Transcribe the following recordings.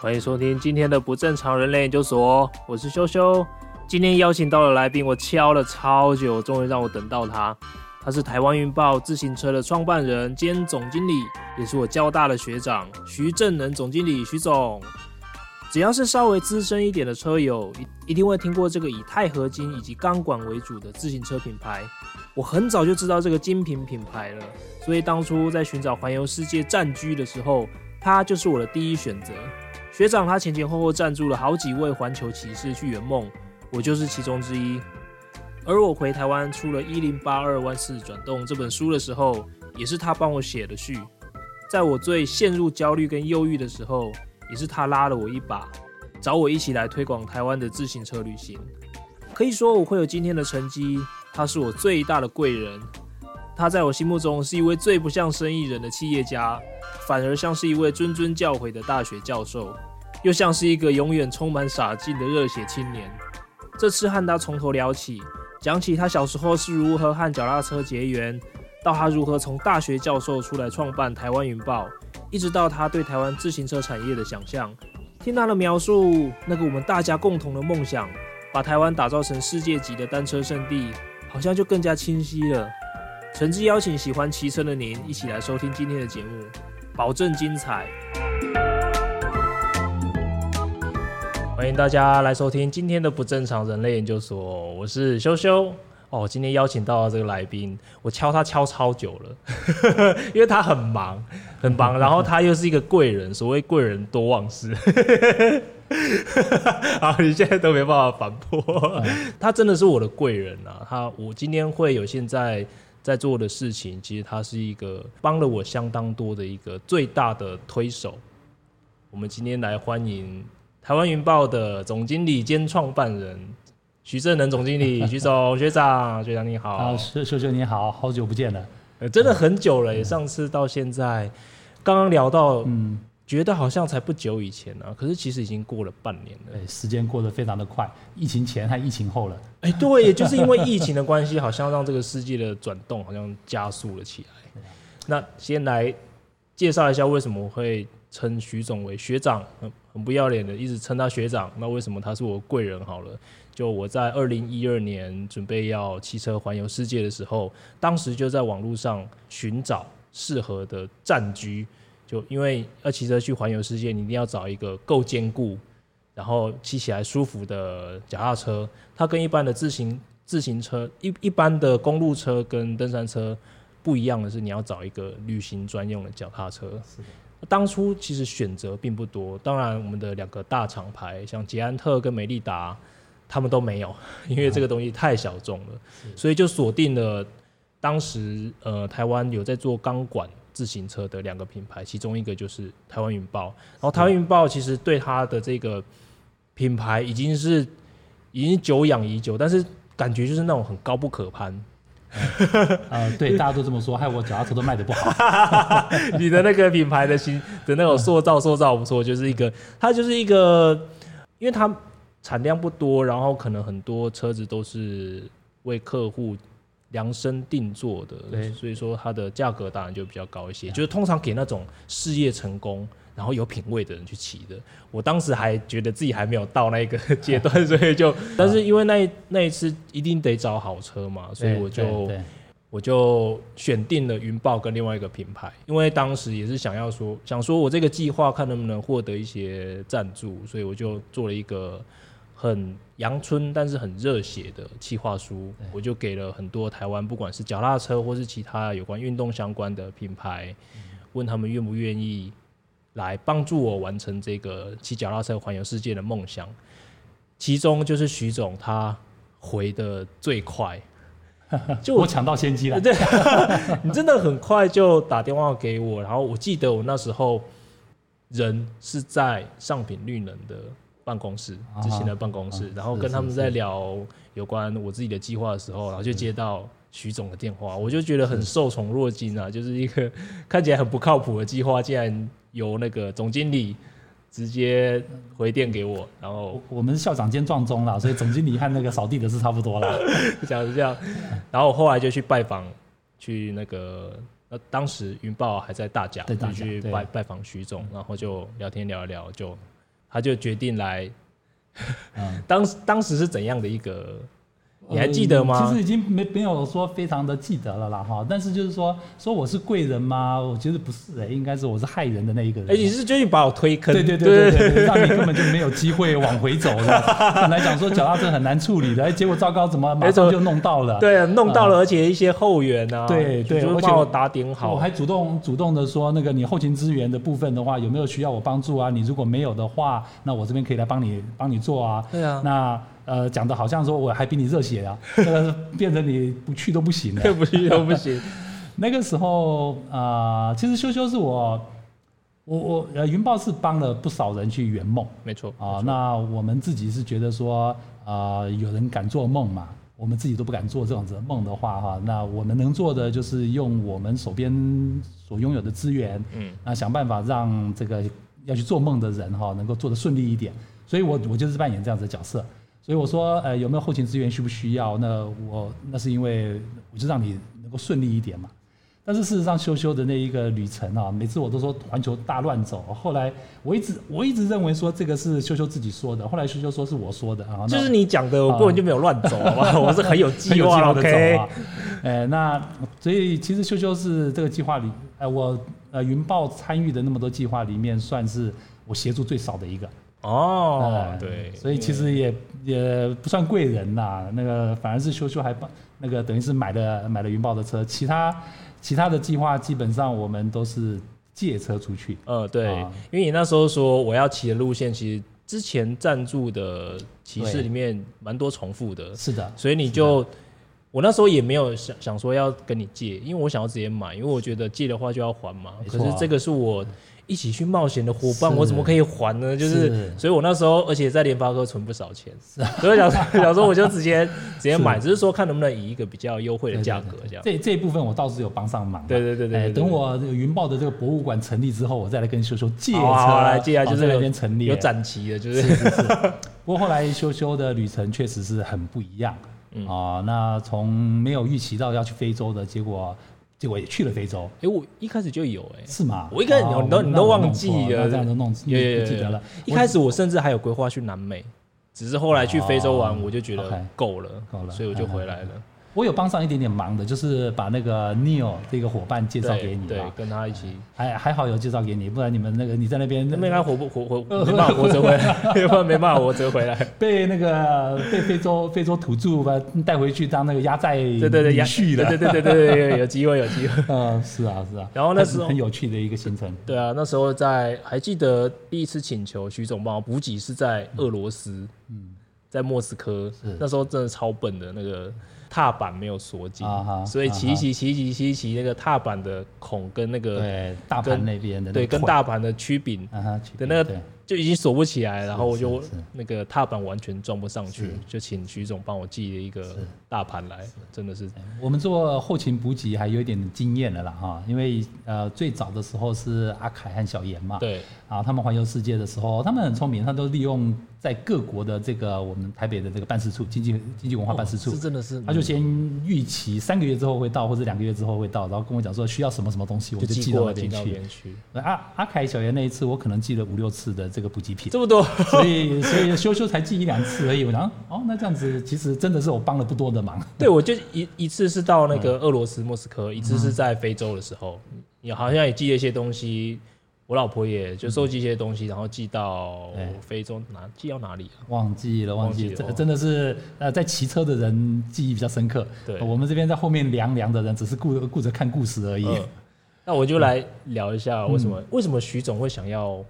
欢迎收听今天的不正常人类研究所，我是修修。今天邀请到了来宾，我敲了超久，终于让我等到他。他是台湾云豹自行车的创办人兼总经理，也是我交大的学长徐正能总经理，徐总。只要是稍微资深一点的车友，一一定会听过这个以钛合金以及钢管为主的自行车品牌。我很早就知道这个精品品牌了，所以当初在寻找环游世界战駒的时候，它就是我的第一选择。学长他前前后后赞助了好几位环球骑士去圆梦，我就是其中之一。而我回台湾出了《一零八二万次转动》这本书的时候，也是他帮我写的序。在我最陷入焦虑跟忧郁的时候，也是他拉了我一把，找我一起来推广台湾的自行车旅行。可以说我会有今天的成绩，他是我最大的贵人。他在我心目中是一位最不像生意人的企业家，反而像是一位谆谆教诲的大学教授。又像是一个永远充满傻劲的热血青年。这次和他从头聊起，讲起他小时候是如何和脚踏车结缘，到他如何从大学教授出来创办台湾云豹，一直到他对台湾自行车产业的想象。听他的描述，那个我们大家共同的梦想，把台湾打造成世界级的单车圣地，好像就更加清晰了。诚挚邀请喜欢骑车的您一起来收听今天的节目，保证精彩。欢迎大家来收听今天的不正常人类研究所，我是修修哦。今天邀请到了这个来宾，我敲他敲超久了，因为他很忙，很忙，然后他又是一个贵人，所谓贵人多忘事，好，你现在都没办法反驳，他真的是我的贵人啊。他我今天会有现在在做的事情，其实他是一个帮了我相当多的一个最大的推手。我们今天来欢迎。台湾云豹的总经理兼创办人徐正能总经理，徐总学长学长你好，啊，秀秀你好，好久不见了，呃，真的很久了，上次到现在，刚刚聊到，嗯，觉得好像才不久以前呢，啊，可是其实已经过了半年了，哎时间过得非常的快，疫情前和疫情后了，哎，对，也就是因为疫情的关系，好像让这个世界的转动好像加速了起来。那先来介绍一下为什么我会称徐总为学长。很不要脸的，一直称他学长。那为什么他是我贵人？好了，就我在二零一二年准备要骑车环游世界的时候，当时就在网络上寻找适合的战居。就因为要骑车去环游世界，你一定要找一个够坚固，然后骑起来舒服的脚踏车。它跟一般的自行自行车一一般的公路车跟登山车不一样的是，你要找一个旅行专用的脚踏车。当初其实选择并不多，当然我们的两个大厂牌，像捷安特跟美利达，他们都没有，因为这个东西太小众了，所以就锁定了当时呃台湾有在做钢管自行车的两个品牌，其中一个就是台湾云豹。然后台湾云豹其实对它的这个品牌已经是已经久仰已久，但是感觉就是那种很高不可攀。呃，对，大家都这么说，害我脚踏车都卖的不好。你的那个品牌的形的那种塑造，塑造不错，就是一个，它就是一个，因为它产量不多，然后可能很多车子都是为客户量身定做的，对，所以说它的价格当然就比较高一些，就是通常给那种事业成功。然后有品味的人去骑的，我当时还觉得自己还没有到那个 阶段，所以就，但是因为那那一次一定得找好车嘛，所以我就我就选定了云豹跟另外一个品牌，因为当时也是想要说，想说我这个计划看能不能获得一些赞助，所以我就做了一个很阳春但是很热血的企划书，我就给了很多台湾不管是脚踏车或是其他有关运动相关的品牌，问他们愿不愿意。来帮助我完成这个骑脚踏车环游世界的梦想，其中就是徐总他回的最快，就我抢到先机了。对，你真的很快就打电话给我，然后我记得我那时候人是在上品绿能的办公室，之前的办公室，然后跟他们在聊有关我自己的计划的时候，然后就接到徐总的电话，我就觉得很受宠若惊啊，就是一个看起来很不靠谱的计划，竟然。由那个总经理直接回电给我，然后我们是校长兼撞钟了，所以总经理和那个扫地的是差不多了，这样是这样。然后我后来就去拜访，去那个那当时云豹还在大甲，就去拜拜访徐总，然后就聊天聊一聊，就他就决定来。嗯，当当时是怎样的一个？你还记得吗？其实已经没没有说非常的记得了啦哈，但是就是说说我是贵人吗？我觉得不是哎、欸，应该是我是害人的那一个人。哎、欸，你是决定把我推坑？对对对对对，让你根本就没有机会往回走的。本来讲说脚踏车很难处理的，哎，结果糟糕，怎么马上就弄到了？欸、对，弄到了，而且一些后援啊，对对，而且我打点好。我还主动主动的说，那个你后勤资源的部分的话，有没有需要我帮助啊？你如果没有的话，那我这边可以来帮你帮你做啊。对啊，那。呃，讲的好像说我还比你热血啊，这个变成你不去都不行了，不去都不行。那个时候啊、呃，其实修修是我，我我呃，云豹是帮了不少人去圆梦，没错啊。那我们自己是觉得说啊、呃，有人敢做梦嘛，我们自己都不敢做这样子的梦的话哈，那我们能做的就是用我们手边所拥有的资源，嗯，那想办法让这个要去做梦的人哈，能够做得顺利一点。所以我我就是扮演这样子的角色。所以我说，呃，有没有后勤资源需不需要？那我那是因为我就让你能够顺利一点嘛。但是事实上，修修的那一个旅程啊，每次我都说环球大乱走。后来我一直我一直认为说这个是修修自己说的，后来修修说是我说的啊。就是你讲的，我根本就没有乱走啊，我是很有计划的走啊。哎，那所以其实修修是这个计划里，呃，我呃云豹参与的那么多计划里面，算是我协助最少的一个。哦，对，所以其实也也不算贵人呐，那个反而是修修还帮那个等于是买了买了云豹的车，其他其他的计划基本上我们都是借车出去。呃，对，因为你那时候说我要骑的路线，其实之前赞助的骑士里面蛮多重复的，是的，所以你就我那时候也没有想想说要跟你借，因为我想要直接买，因为我觉得借的话就要还嘛，可是这个是我。一起去冒险的伙伴，我怎么可以还呢？就是，是所以我那时候，而且在联发科存不少钱，所以想想说，我就直接直接买，只是说看能不能以一个比较优惠的价格这样。这这一部分我倒是有帮上忙。对对对对，对，等我云豹的这个博物馆成立之后，我再来跟修修借车来借啊，就是那边成立有展期的，就是。是是是不过后来修修的旅程确实是很不一样，嗯啊，那从没有预期到要去非洲的结果。结果也去了非洲。哎，我一开始就有哎，是吗？我一开始你都你都忘记了，这样都弄不记得了。一开始我甚至还有规划去南美，只是后来去非洲玩，我就觉得够了，够了，所以我就回来了。我有帮上一点点忙的，就是把那个 Neil 这个伙伴介绍给你，对，跟他一起，还还好有介绍给你，不然你们那个你在那边 没办法活不活活，没办法活着回来，没办法没办法活着回来，被那个被非洲非洲土著把带回去当那个压寨对对对压续的，对对对对对，有机会有机会，嗯，是啊是啊，然后那时候很有趣的一个行程，对啊，那时候在还记得第一次请求徐总帮我补给是在俄罗斯，嗯，在莫斯科，那时候真的超笨的那个。踏板没有锁紧，uh 所以骑骑骑骑骑骑那个踏板的孔跟那个对大盘那边的对跟大盘的曲柄的那个。就已经锁不起来，然后我就那个踏板完全装不上去，就请徐总帮我寄了一个大盘来，真的是。我们做后勤补给还有一点经验的啦哈，因为呃最早的时候是阿凯和小严嘛，对啊，他们环游世界的时候，他们很聪明，他都利用在各国的这个我们台北的这个办事处经济经济文化办事处，是真的是，他就先预期三个月之后会到，或者两个月之后会到，然后跟我讲说需要什么什么东西，我就寄到那边去。阿阿凯小严那一次，我可能寄了五六次的。这个补给品这么多，所以所以修修才寄一两次而已。我想哦，那这样子其实真的是我帮了不多的忙。对，我就一一次是到那个俄罗斯莫斯科，一次是在非洲的时候，也好像也寄了一些东西。我老婆也就收集一些东西，然后寄到非洲哪？寄到哪里？忘记了，忘记了。真真的是呃，在骑车的人记忆比较深刻。对，我们这边在后面凉凉的人，只是顾顾着看故事而已。那我就来聊一下为什么为什么徐总会想要。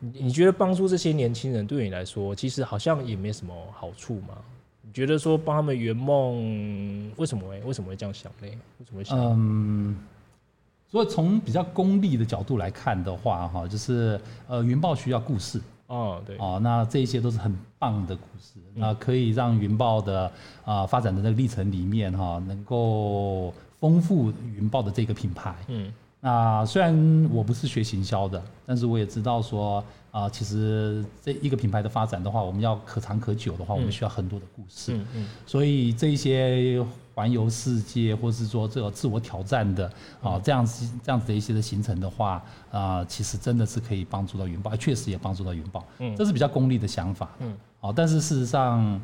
你你觉得帮助这些年轻人对你来说，其实好像也没什么好处吗？你觉得说帮他们圆梦，为什么会为什么会这样想呢？为什么会想？嗯，所以从比较功利的角度来看的话，哈，就是呃，云豹需要故事哦，对哦，那这些都是很棒的故事，那可以让云豹的啊发展的那个历程里面哈，能够丰富云豹的这个品牌，嗯。那虽然我不是学行销的，但是我也知道说啊，其实这一个品牌的发展的话，我们要可长可久的话，我们需要很多的故事。嗯嗯。所以这一些环游世界，或是说这个自我挑战的啊，这样子这样子的一些的行程的话啊，其实真的是可以帮助到云豹，确实也帮助到云豹。嗯，这是比较功利的想法。嗯，啊，但是事实上，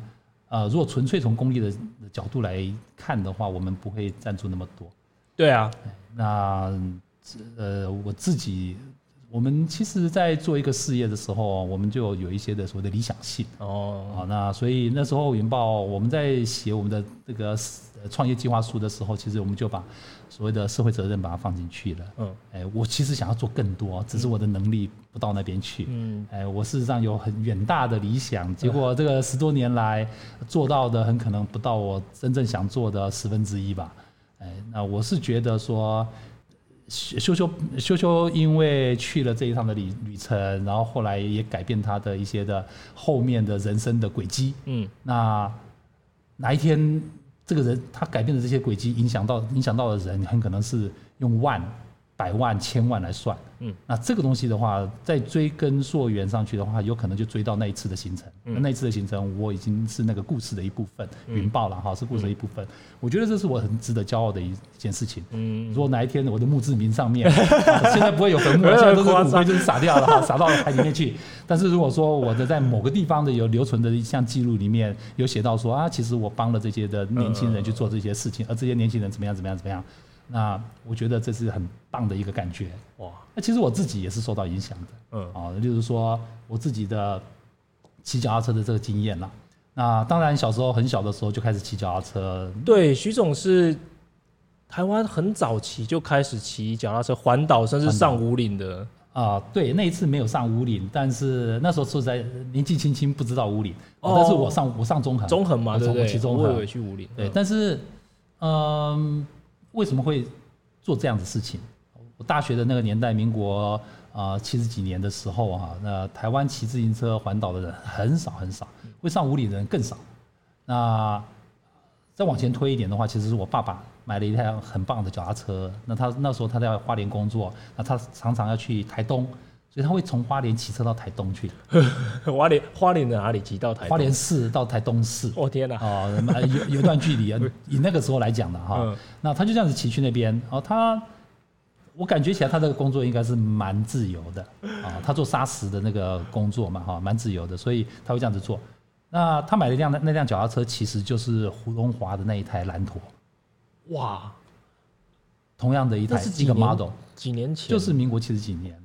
呃，如果纯粹从功利的角度来看的话，我们不会赞助那么多。对啊，那呃，我自己。我们其实，在做一个事业的时候，我们就有一些的所谓的理想性哦。好，那所以那时候云豹我们在写我们的这个创业计划书的时候，其实我们就把所谓的社会责任把它放进去了。嗯，哎，我其实想要做更多，只是我的能力不到那边去。嗯，哎，我事实上有很远大的理想，结果这个十多年来做到的很可能不到我真正想做的十分之一吧。哎，那我是觉得说。修修修修，因为去了这一趟的旅旅程，然后后来也改变他的一些的后面的人生的轨迹。嗯，那哪一天这个人他改变的这些轨迹，影响到影响到的人，很可能是用万、百万、千万来算。嗯，那这个东西的话，再追根溯源上去的话，有可能就追到那一次的行程。嗯、那一次的行程，我已经是那个故事的一部分，云豹了哈，是故事的一部分。嗯、我觉得这是我很值得骄傲的一件事情。嗯，如果哪一天我的墓志铭上面，啊、现在不会有坟墓，现在都是骨灰就是撒掉了哈，撒到海里面去。但是如果说我的在某个地方的有留存的一项记录里面有写到说啊，其实我帮了这些的年轻人去做这些事情，而这些年轻人怎么样怎么样怎么样。那我觉得这是很棒的一个感觉哇！那其实我自己也是受到影响的，嗯啊，就是说我自己的骑脚踏车的这个经验啦。那当然小时候很小的时候就开始骑脚踏车。对，徐总是台湾很早期就开始骑脚踏车环岛，甚至上五岭的啊。对，那一次没有上五岭，但是那时候是在年纪轻轻不知道五岭，哦，但是我上我上中横，中横嘛，对不对？骑中横，我去五岭。对，但是嗯。为什么会做这样的事情？我大学的那个年代，民国啊七十几年的时候啊，那台湾骑自行车环岛的人很少很少，会上五里的人更少。那再往前推一点的话，其实是我爸爸买了一台很棒的脚踏车。那他那时候他在花莲工作，那他常常要去台东。所以他会从花莲骑车到台东去。花莲花莲的哪里骑到台东？花莲市到台东市。哦天哪！哦，有有一段距离啊。以那个时候来讲的哈，那他就这样子骑去那边。哦，他我感觉起来他这个工作应该是蛮自由的啊。他做砂石的那个工作嘛哈，蛮自由的，所以他会这样子做。那他买了一辆那辆脚踏车，其实就是胡荣华的那一台兰陀。哇！同样的一台一个 model，几年前就是民国七十几年。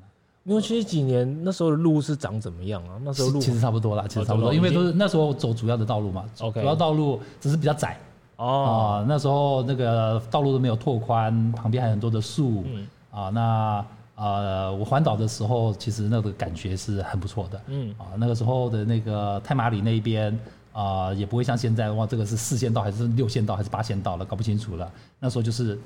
因为其实几年那时候的路是长怎么样啊？那时候路其实差不多啦，其实差不多，因为都是那时候走主要的道路嘛。主要道路只是比较窄哦。那时候那个道路都没有拓宽，旁边还有很多的树。嗯。啊，那呃，我环岛的时候，其实那个感觉是很不错的。嗯。啊，那个时候的那个太马里那一边啊，也不会像现在哇，这个是四线道还是六线道还是八线道了，搞不清楚了。那时候就是。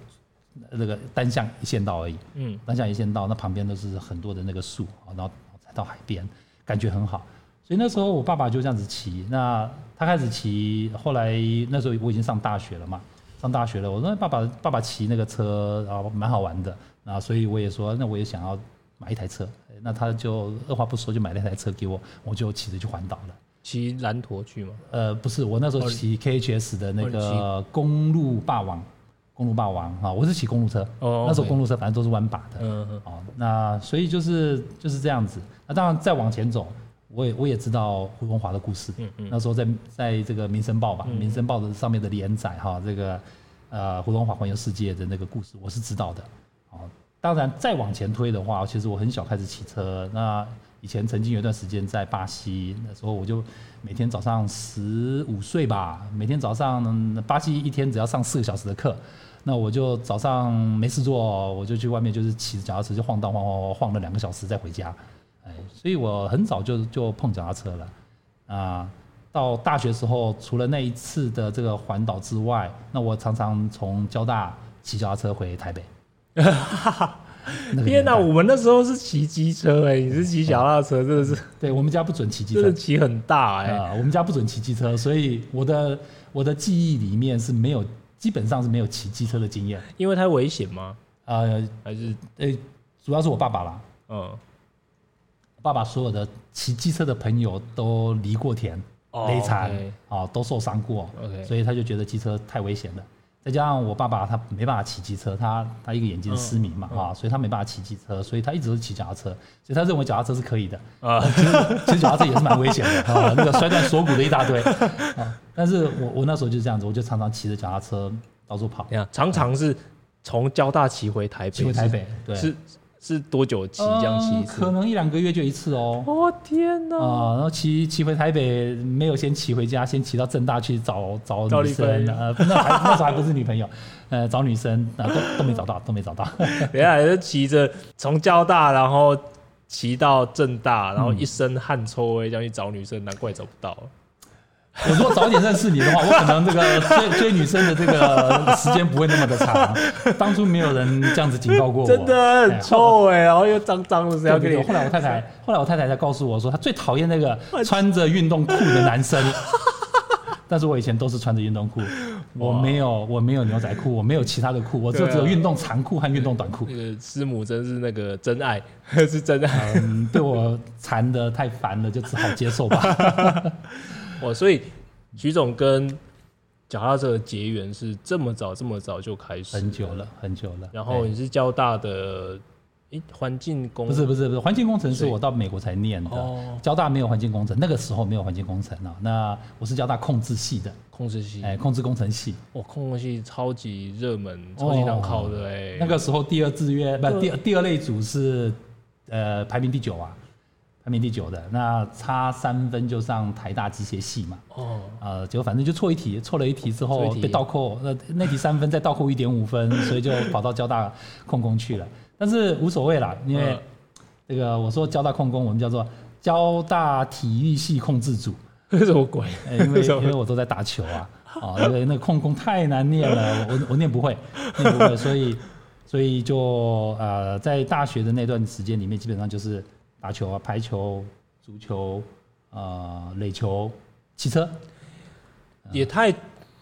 那个单向一线道而已，嗯，单向一线道，那旁边都是很多的那个树，然后才到海边，感觉很好。所以那时候我爸爸就这样子骑，那他开始骑，后来那时候我已经上大学了嘛，上大学了，我说爸爸爸爸骑那个车，然后蛮好玩的，啊，所以我也说，那我也想要买一台车，那他就二话不说就买了一台车给我，我就骑着去环岛了。骑兰驼去吗？呃，不是，我那时候骑 KHS 的那个公路霸王。公路霸王啊，我是骑公路车，那时候公路车反正都是弯把的，嗯嗯，那所以就是就是这样子。那当然再往前走，我也我也知道胡荣华的故事，嗯嗯，那时候在在这个民生报吧，民生报的上面的连载哈，这个呃胡荣华环游世界的那个故事，我是知道的。哦，当然再往前推的话，其实我很小开始骑车，那以前曾经有一段时间在巴西，那时候我就每天早上十五岁吧，每天早上巴西一天只要上四个小时的课。那我就早上没事做，我就去外面就是骑着脚踏车就晃荡晃晃晃了两个小时再回家，哎，所以我很早就就碰脚踏车了，啊，到大学时候除了那一次的这个环岛之外，那我常常从交大骑脚踏车回台北。天哪，我们那时候是骑机车哎，你是骑小踏车，真的是？对，我们家不准骑机车，骑很大哎，我们家不准骑机车，所以我的我的记忆里面是没有。基本上是没有骑机车的经验，因为它危险吗？呃，还是呃，主要是我爸爸啦。嗯，爸爸所有的骑机车的朋友都犁过田，累残啊，都受伤过。所以他就觉得机车太危险了。再加上我爸爸他没办法骑机车，他他一个眼睛失明嘛啊，所以他没办法骑机车，所以他一直都是骑脚踏车，所以他认为脚踏车是可以的啊。其实其实脚踏车也是蛮危险的 啊，那个摔断锁骨的一大堆啊。但是我我那时候就是这样子，我就常常骑着脚踏车到处跑。常常是从交大骑回台北，骑回台北，对。是是多久骑这样骑一次？可能一两个月就一次哦。哦天哪！啊，然后骑骑回台北，没有先骑回家，先骑到正大去找找女生。呃，那还那时候还不是女朋友，呃，找女生啊，都都没找到，都没找到。原来是骑着从交大，然后骑到正大，然后一身汗臭味，这样去找女生，难怪找不到。我如果早点认识你的话，我可能这个追 追女生的这个时间不会那么的长。当初没有人这样子警告过我，真的很臭哎，然后又脏脏的，谁要给你？后来我太太，后来我太太才告诉我说，她最讨厌那个穿着运动裤的男生。但是我以前都是穿着运动裤，我没有我没有牛仔裤，我没有其他的裤，我就只有运动长裤和运动短裤。那个师母真是那个真爱，是真爱。嗯，被我缠的太烦了，就只好接受吧。哦，所以徐总跟脚踏车的结缘是这么早这么早就开始，很久了很久了。然后你是交大的，诶，环境工不是不是不是环境工程是我到美国才念的，交大没有环境工程，那个时候没有环境工程啊。那我是交大控制系的，控制系，哎，控制工程系。哦，控制系超级热门，超级难考的哎。那个时候第二志愿不第第二类组是呃排名第九啊。排名第九的，那差三分就上台大机械系嘛。哦。呃，结果反正就错一题，错了一题之后被倒扣，那那题三分再倒扣一点五分，所以就跑到交大控工去了。但是无所谓啦，因为这个我说交大控工，我们叫做交大体育系控制组。什么鬼？因为 因为我都在打球啊，啊，因为那个控工太难念了，我我念不会，念不会，所以所以就呃在大学的那段时间里面，基本上就是。打球啊，排球、足球、呃，垒球、骑车，也太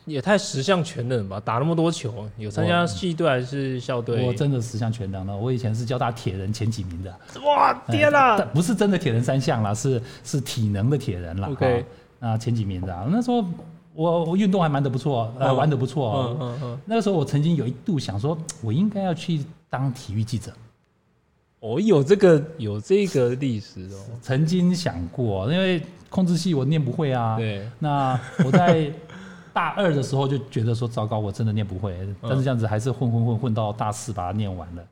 也太十项全能吧？打那么多球，有参加系队还是校队？我真的十项全能了。我以前是交大铁人前几名的。哇，天哪！不是真的铁人三项啦，是是体能的铁人啦。OK，啊，前几名的。那时候我我运动还蛮的不错，呃，玩的不错。嗯嗯嗯。那个时候我曾经有一度想说，我应该要去当体育记者。我、哦、有这个有这个历史哦，曾经想过，因为控制系我念不会啊。对。那我在大二的时候就觉得说糟糕，我真的念不会。但是这样子还是混混混混到大四把它念完了。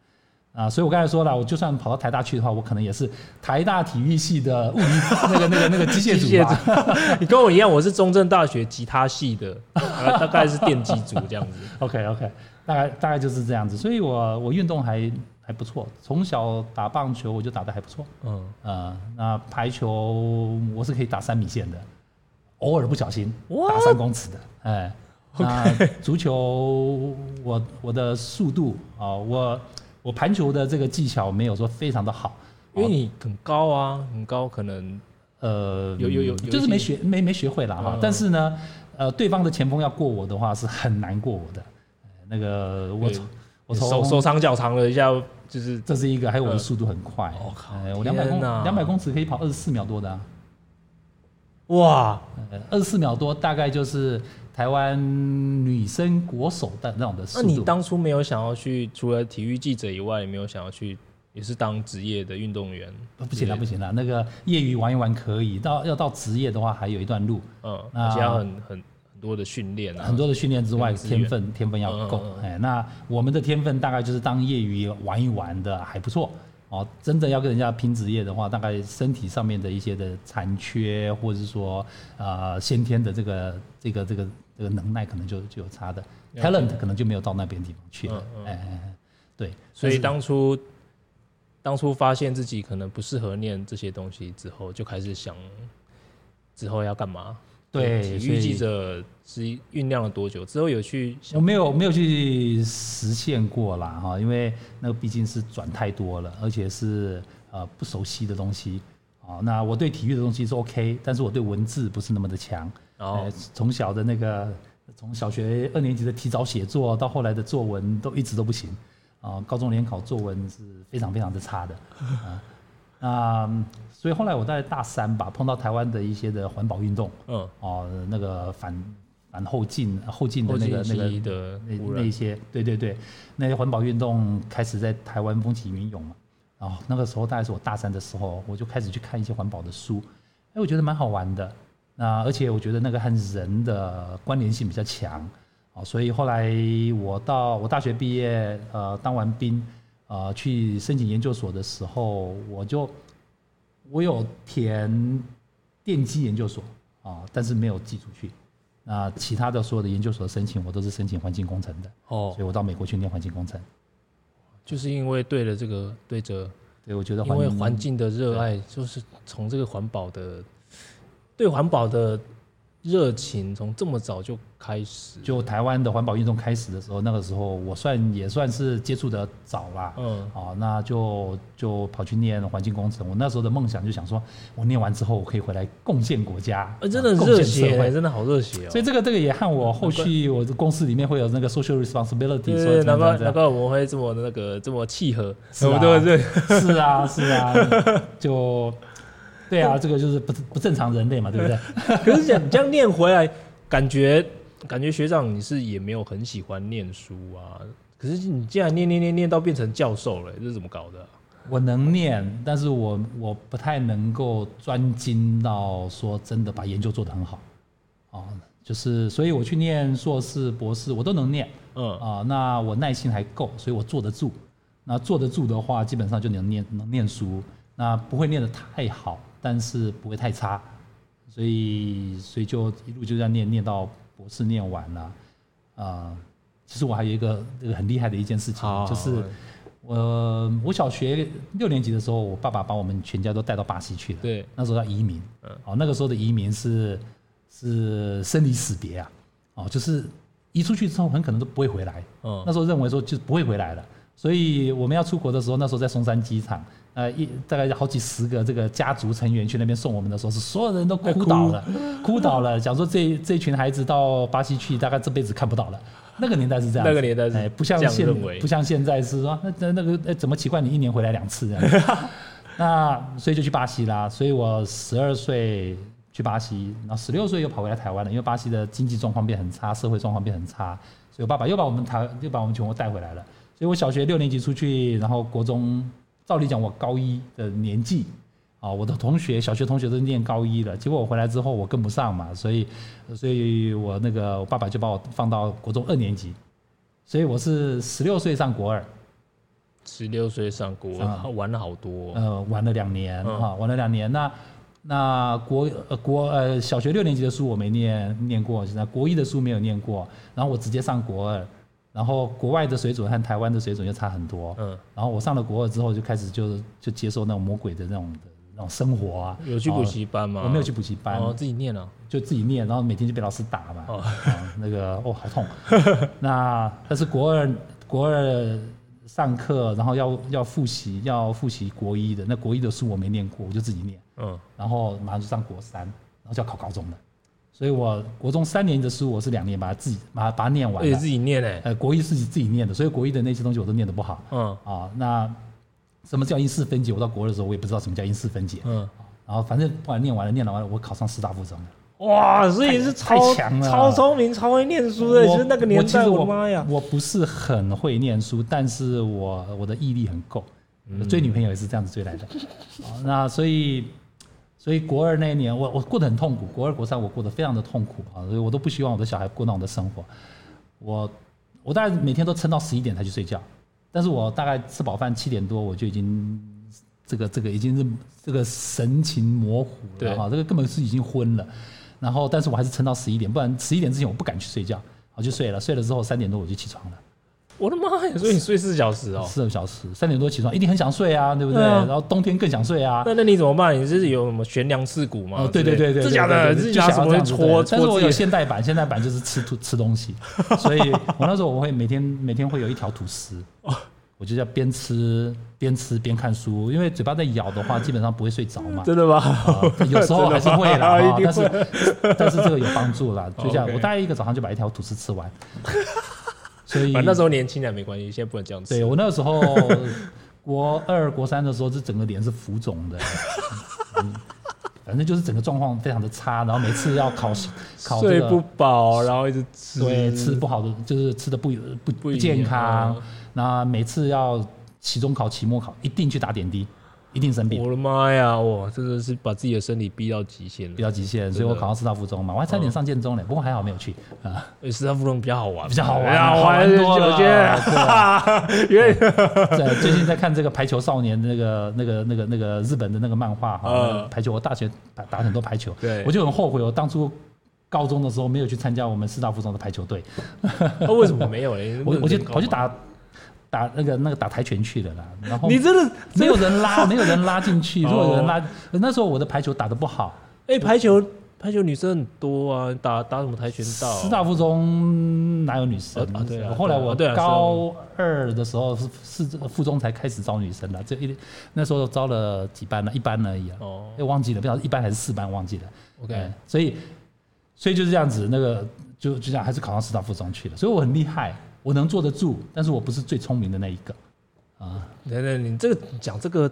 啊，所以我刚才说了，我就算跑到台大去的话，我可能也是台大体育系的物理那个那个那个机械组吧。你跟我一样，我是中正大学吉他系的，大概是电机组这样子。OK OK，大概大概就是这样子。所以我我运动还。还不错，从小打棒球我就打得还不错。嗯，啊、呃，那排球我是可以打三米线的，偶尔不小心打三公尺的。哎，那足球我我的速度啊、呃，我我盘球的这个技巧没有说非常的好，因为你很高啊，很高，可能呃有有有，就是没学没没学会啦哈。但是呢，呃，对方的前锋要过我的话是很难过我的。那个我从我手手长脚长了一下。就是这是一个，还有我的速度很快，我、哦、靠，我两百公两百公尺可以跑二十四秒多的、啊，哇，二十四秒多大概就是台湾女生国手的那种的速度。那你当初没有想要去，除了体育记者以外，也没有想要去，也是当职业的运动员？不行了，不行了，那个业余玩一玩可以，到要到职业的话，还有一段路。嗯，而且要很很。多的训练啊，很多的训练之外，天分天分要够。哎，那我们的天分大概就是当业余玩一玩的还不错哦。真的要跟人家拼职业的话，大概身体上面的一些的残缺，或者是说呃先天的这个这个这个这个能耐，可能就就有差的。talent 可能就没有到那边地方去了。哎，对。所以当初当初发现自己可能不适合念这些东西之后，就开始想之后要干嘛。对，体育记者是酝酿了多久？之后有去？我没有没有去实现过啦哈，因为那个毕竟是转太多了，而且是呃不熟悉的东西啊。那我对体育的东西是 OK，但是我对文字不是那么的强。哦。从小的那个从小学二年级的提早写作到后来的作文都一直都不行啊。高中联考作文是非常非常的差的啊。那所以后来我在大三吧，碰到台湾的一些的环保运动，嗯，哦，那个反反后进后进的那个那个的那那些，对对对，那些环保运动开始在台湾风起云涌嘛。然后那个时候大概是我大三的时候，我就开始去看一些环保的书，哎，我觉得蛮好玩的。那而且我觉得那个和人的关联性比较强，哦，所以后来我到我大学毕业，呃，当完兵，呃，去申请研究所的时候，我就我有填电机研究所啊，但是没有寄出去。那其他的所有的研究所的申请，我都是申请环境工程的哦，所以我到美国去念环境工程，就是因为对了这个对着，对我觉得因为环境的热爱，就是从这个环保的对环保的。热情从这么早就开始，就台湾的环保运动开始的时候，那个时候我算也算是接触的早啦。嗯，啊，那就就跑去念环境工程。我那时候的梦想就想说，我念完之后我可以回来贡献国家。呃，真的热血，真的好热血哦。所以这个这个也和我后续我的公司里面会有那个 social responsibility，对，难怪难怪我们会这么那个这么契合？是啊，是啊，就。对啊，这个就是不不正常人类嘛，对不对？可是讲这样念回来，感觉感觉学长你是也没有很喜欢念书啊。可是你竟然念念念念到变成教授了，这是怎么搞的啊？我能念，但是我我不太能够专精到说真的把研究做得很好啊。就是所以我去念硕士、博士，我都能念。嗯啊，那我耐心还够，所以我坐得住。那坐得住的话，基本上就能念能念书。那不会念得太好。但是不会太差，所以所以就一路就这样念念到博士念完了，啊、呃，其实我还有一个这个很厉害的一件事情，就是我我小学六年级的时候，我爸爸把我们全家都带到巴西去了，对，那时候要移民，哦，那个时候的移民是是生离死别啊，哦，就是移出去之后很可能都不会回来，嗯，那时候认为说就不会回来了，所以我们要出国的时候，那时候在松山机场。呃，一大概好几十个这个家族成员去那边送我们的时候，是所有人都哭倒了，哭倒了，讲说这这群孩子到巴西去，大概这辈子看不到了。那个年代是这样，那个年代是，哎，不像现不像现在是说那那个哎怎么奇怪你一年回来两次 这样？那所以就去巴西啦。所以我十二岁去巴西，然后十六岁又跑回来台湾了，因为巴西的经济状况变很差，社会状况变很差，所以我爸爸又把我们台又把我们全部带回来了。所以我小学六年级出去，然后国中。照理讲，我高一的年纪，啊，我的同学小学同学都念高一了，结果我回来之后我跟不上嘛，所以，所以我那个我爸爸就把我放到国中二年级，所以我是十六岁上国二，十六岁上国二，玩了好多，呃，玩了两年哈，玩了两年，那那国呃国呃小学六年级的书我没念念过，现在国一的书没有念过，然后我直接上国二。然后国外的水准和台湾的水准又差很多。嗯。然后我上了国二之后，就开始就就接受那种魔鬼的那种的那种生活啊。有去补习班吗？我没有去补习班。哦，自己念了。就自己念，然后每天就被老师打嘛。哦。那个哦，好痛。那但是国二国二上课，然后要要复习要复习国一的，那国一的书我没念过，我就自己念。嗯。然后马上就上国三，然后就要考高中了。所以我国中三年的书，我是两年把它自己把它把它念完。自己念哎。呃，国一是自己自己念的，所以国一的那些东西我都念得不好。嗯。啊，那什么叫因式分解？我到国二的时候，我也不知道什么叫因式分解。嗯。然后反正不管念完了，念完了，我考上师大附中了。哇，所以是超强了，超聪明，超会念书的。就是那个年代，我的妈呀！我不是很会念书，但是我我的毅力很够。追女朋友也是这样子追来的。啊，那所以。所以国二那一年，我我过得很痛苦。国二、国三我过得非常的痛苦啊，所以我都不希望我的小孩过那样的生活。我我大概每天都撑到十一点才去睡觉，但是我大概吃饱饭七点多我就已经这个这个已经是这个神情模糊了哈，这个根本是已经昏了。然后，但是我还是撑到十一点，不然十一点之前我不敢去睡觉，我就睡了。睡了之后三点多我就起床了。我的妈呀！所以你睡四小时哦，四个小时，三点多起床，一定很想睡啊，对不对？然后冬天更想睡啊。那那你怎么办？你这是有什么悬梁刺股吗？哦，对对对对，是假的，是假什么搓？但是我有现代版，现代版就是吃吐吃东西，所以我那时候我会每天每天会有一条吐司，我就要边吃边吃边看书，因为嘴巴在咬的话，基本上不会睡着嘛。真的吗？有时候 还是会啦，但是但是这个有帮助啦。就这样，我大概一个早上就把一条吐司吃完。所以那时候年轻人没关系，现在不能这样子。对，我那时候国二、国三的时候，是整个脸是浮肿的。反反正就是整个状况非常的差，然后每次要考试考、这个、睡不饱，然后一直吃，对，吃不好的就是吃的不不不健康，那每次要期中考、期末考，一定去打点滴。一定生病！我的妈呀，我，真的是把自己的身体逼到极限了，逼到极限，所以我考上师大附中嘛，我还差点上建中呢，不过还好没有去啊。师大附中比较好玩，比较好玩，好玩多了。因为在最近在看这个排球少年那个那个那个那个日本的那个漫画哈，排球，我大学打打很多排球，对，我就很后悔，我当初高中的时候没有去参加我们师大附中的排球队。那为什么没有嘞？我我就跑去打。打那个那个打跆拳去的啦，然后你真的没有人拉，没有人拉进去。如果有人拉，那时候我的排球打得不好。哎，排球排球女生很多啊，打打什么跆拳道？师大附中哪有女生啊？对啊。后来我高二的时候是是附中才开始招女生的，这一那时候招了几班呢？一班而已啊。哦。哎，忘记了，不知道一班还是四班，忘记了。OK。所以所以就是这样子，那个就就这样，还是考上师大附中去了。所以我很厉害。我能坐得住，但是我不是最聪明的那一个，啊！等等，你这个讲这个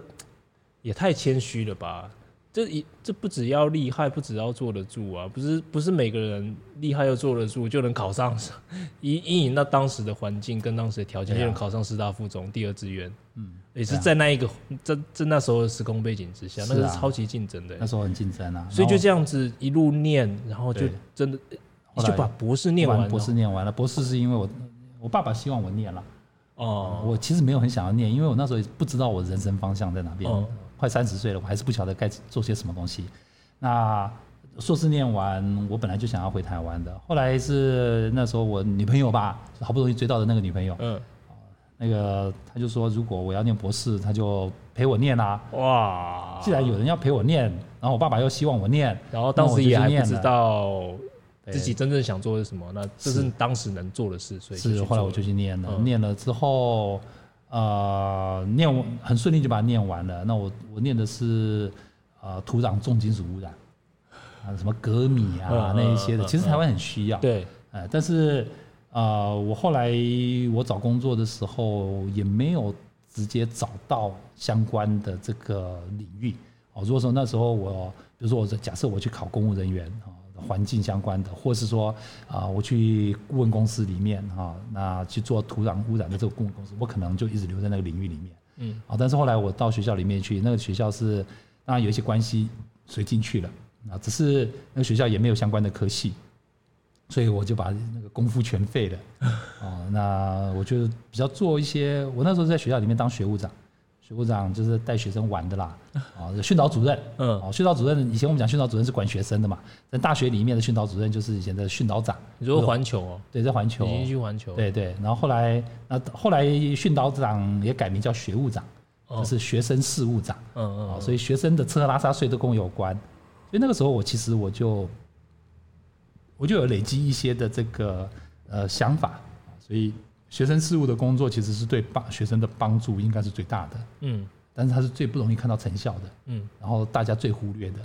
也太谦虚了吧？这一这不只要厉害，不只要坐得住啊！不是不是每个人厉害又坐得住就能考上，因因应那当时的环境跟当时的条件，就能考上师大附中第二志愿。嗯，也是在那一个在在那时候的时空背景之下，那个是超级竞争的。那时候很竞争啊，所以就这样子一路念，然后就真的就把博士念完。博士念完了，博士是因为我。我爸爸希望我念了，哦，我其实没有很想要念，因为我那时候也不知道我人生方向在哪边。哦、快三十岁了，我还是不晓得该做些什么东西。那硕士念完，我本来就想要回台湾的。后来是那时候我女朋友吧，好不容易追到的那个女朋友，嗯，那个他就说，如果我要念博士，他就陪我念啊。哇，既然有人要陪我念，然后我爸爸又希望我念，然后当时也还不知道。自己真正想做的是什么？那这是当时能做的事，所以是后来我就去念了。嗯、念了之后，呃，念完很顺利就把它念完了。那我我念的是呃土壤重金属污染啊，什么镉米啊那一些的。其实台湾很需要，对，呃，但是呃，我后来我找工作的时候也没有直接找到相关的这个领域。哦，如果说那时候我，比如说我假设我去考公务人员啊。环境相关的，或是说啊，我去顾问公司里面哈，那去做土壤污染的这个顾问公司，我可能就一直留在那个领域里面，嗯，啊，但是后来我到学校里面去，那个学校是当然有一些关系，所以进去了，啊，只是那个学校也没有相关的科系，所以我就把那个功夫全废了，啊，那我就比较做一些，我那时候在学校里面当学务长。学务长就是带学生玩的啦，啊，训导主任，嗯，哦，训导主任以前我们讲训导主任是管学生的嘛，在大学里面的训导主任就是以前的训导长。你说环球哦？对，在环球。已经去环球。对对，然后后来那后来训导长也改名叫学务长，就是学生事务长。嗯嗯。所以学生的吃喝拉撒睡都跟我有关，所以那个时候我其实我就我就有累积一些的这个呃想法，所以。学生事务的工作其实是对帮学生的帮助应该是最大的，嗯，但是它是最不容易看到成效的，嗯，然后大家最忽略的，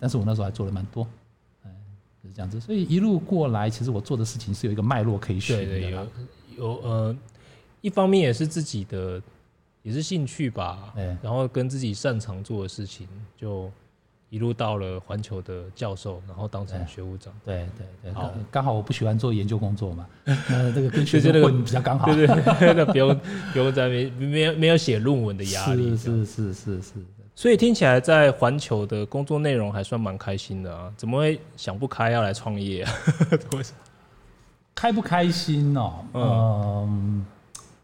但是我那时候还做了蛮多，嗯，就是这样子，所以一路过来，其实我做的事情是有一个脉络可以学的，对对，有有呃，一方面也是自己的，也是兴趣吧，对，然后跟自己擅长做的事情就。一路到了环球的教授，然后当成学务长。对对对，好，刚好我不喜欢做研究工作嘛，那这个跟学生混比较刚好。对对，那不用不用在没没有没有写论文的压力。是是是是是。所以听起来在环球的工作内容还算蛮开心的啊？怎么会想不开要来创业啊？为什么？开不开心哦？嗯，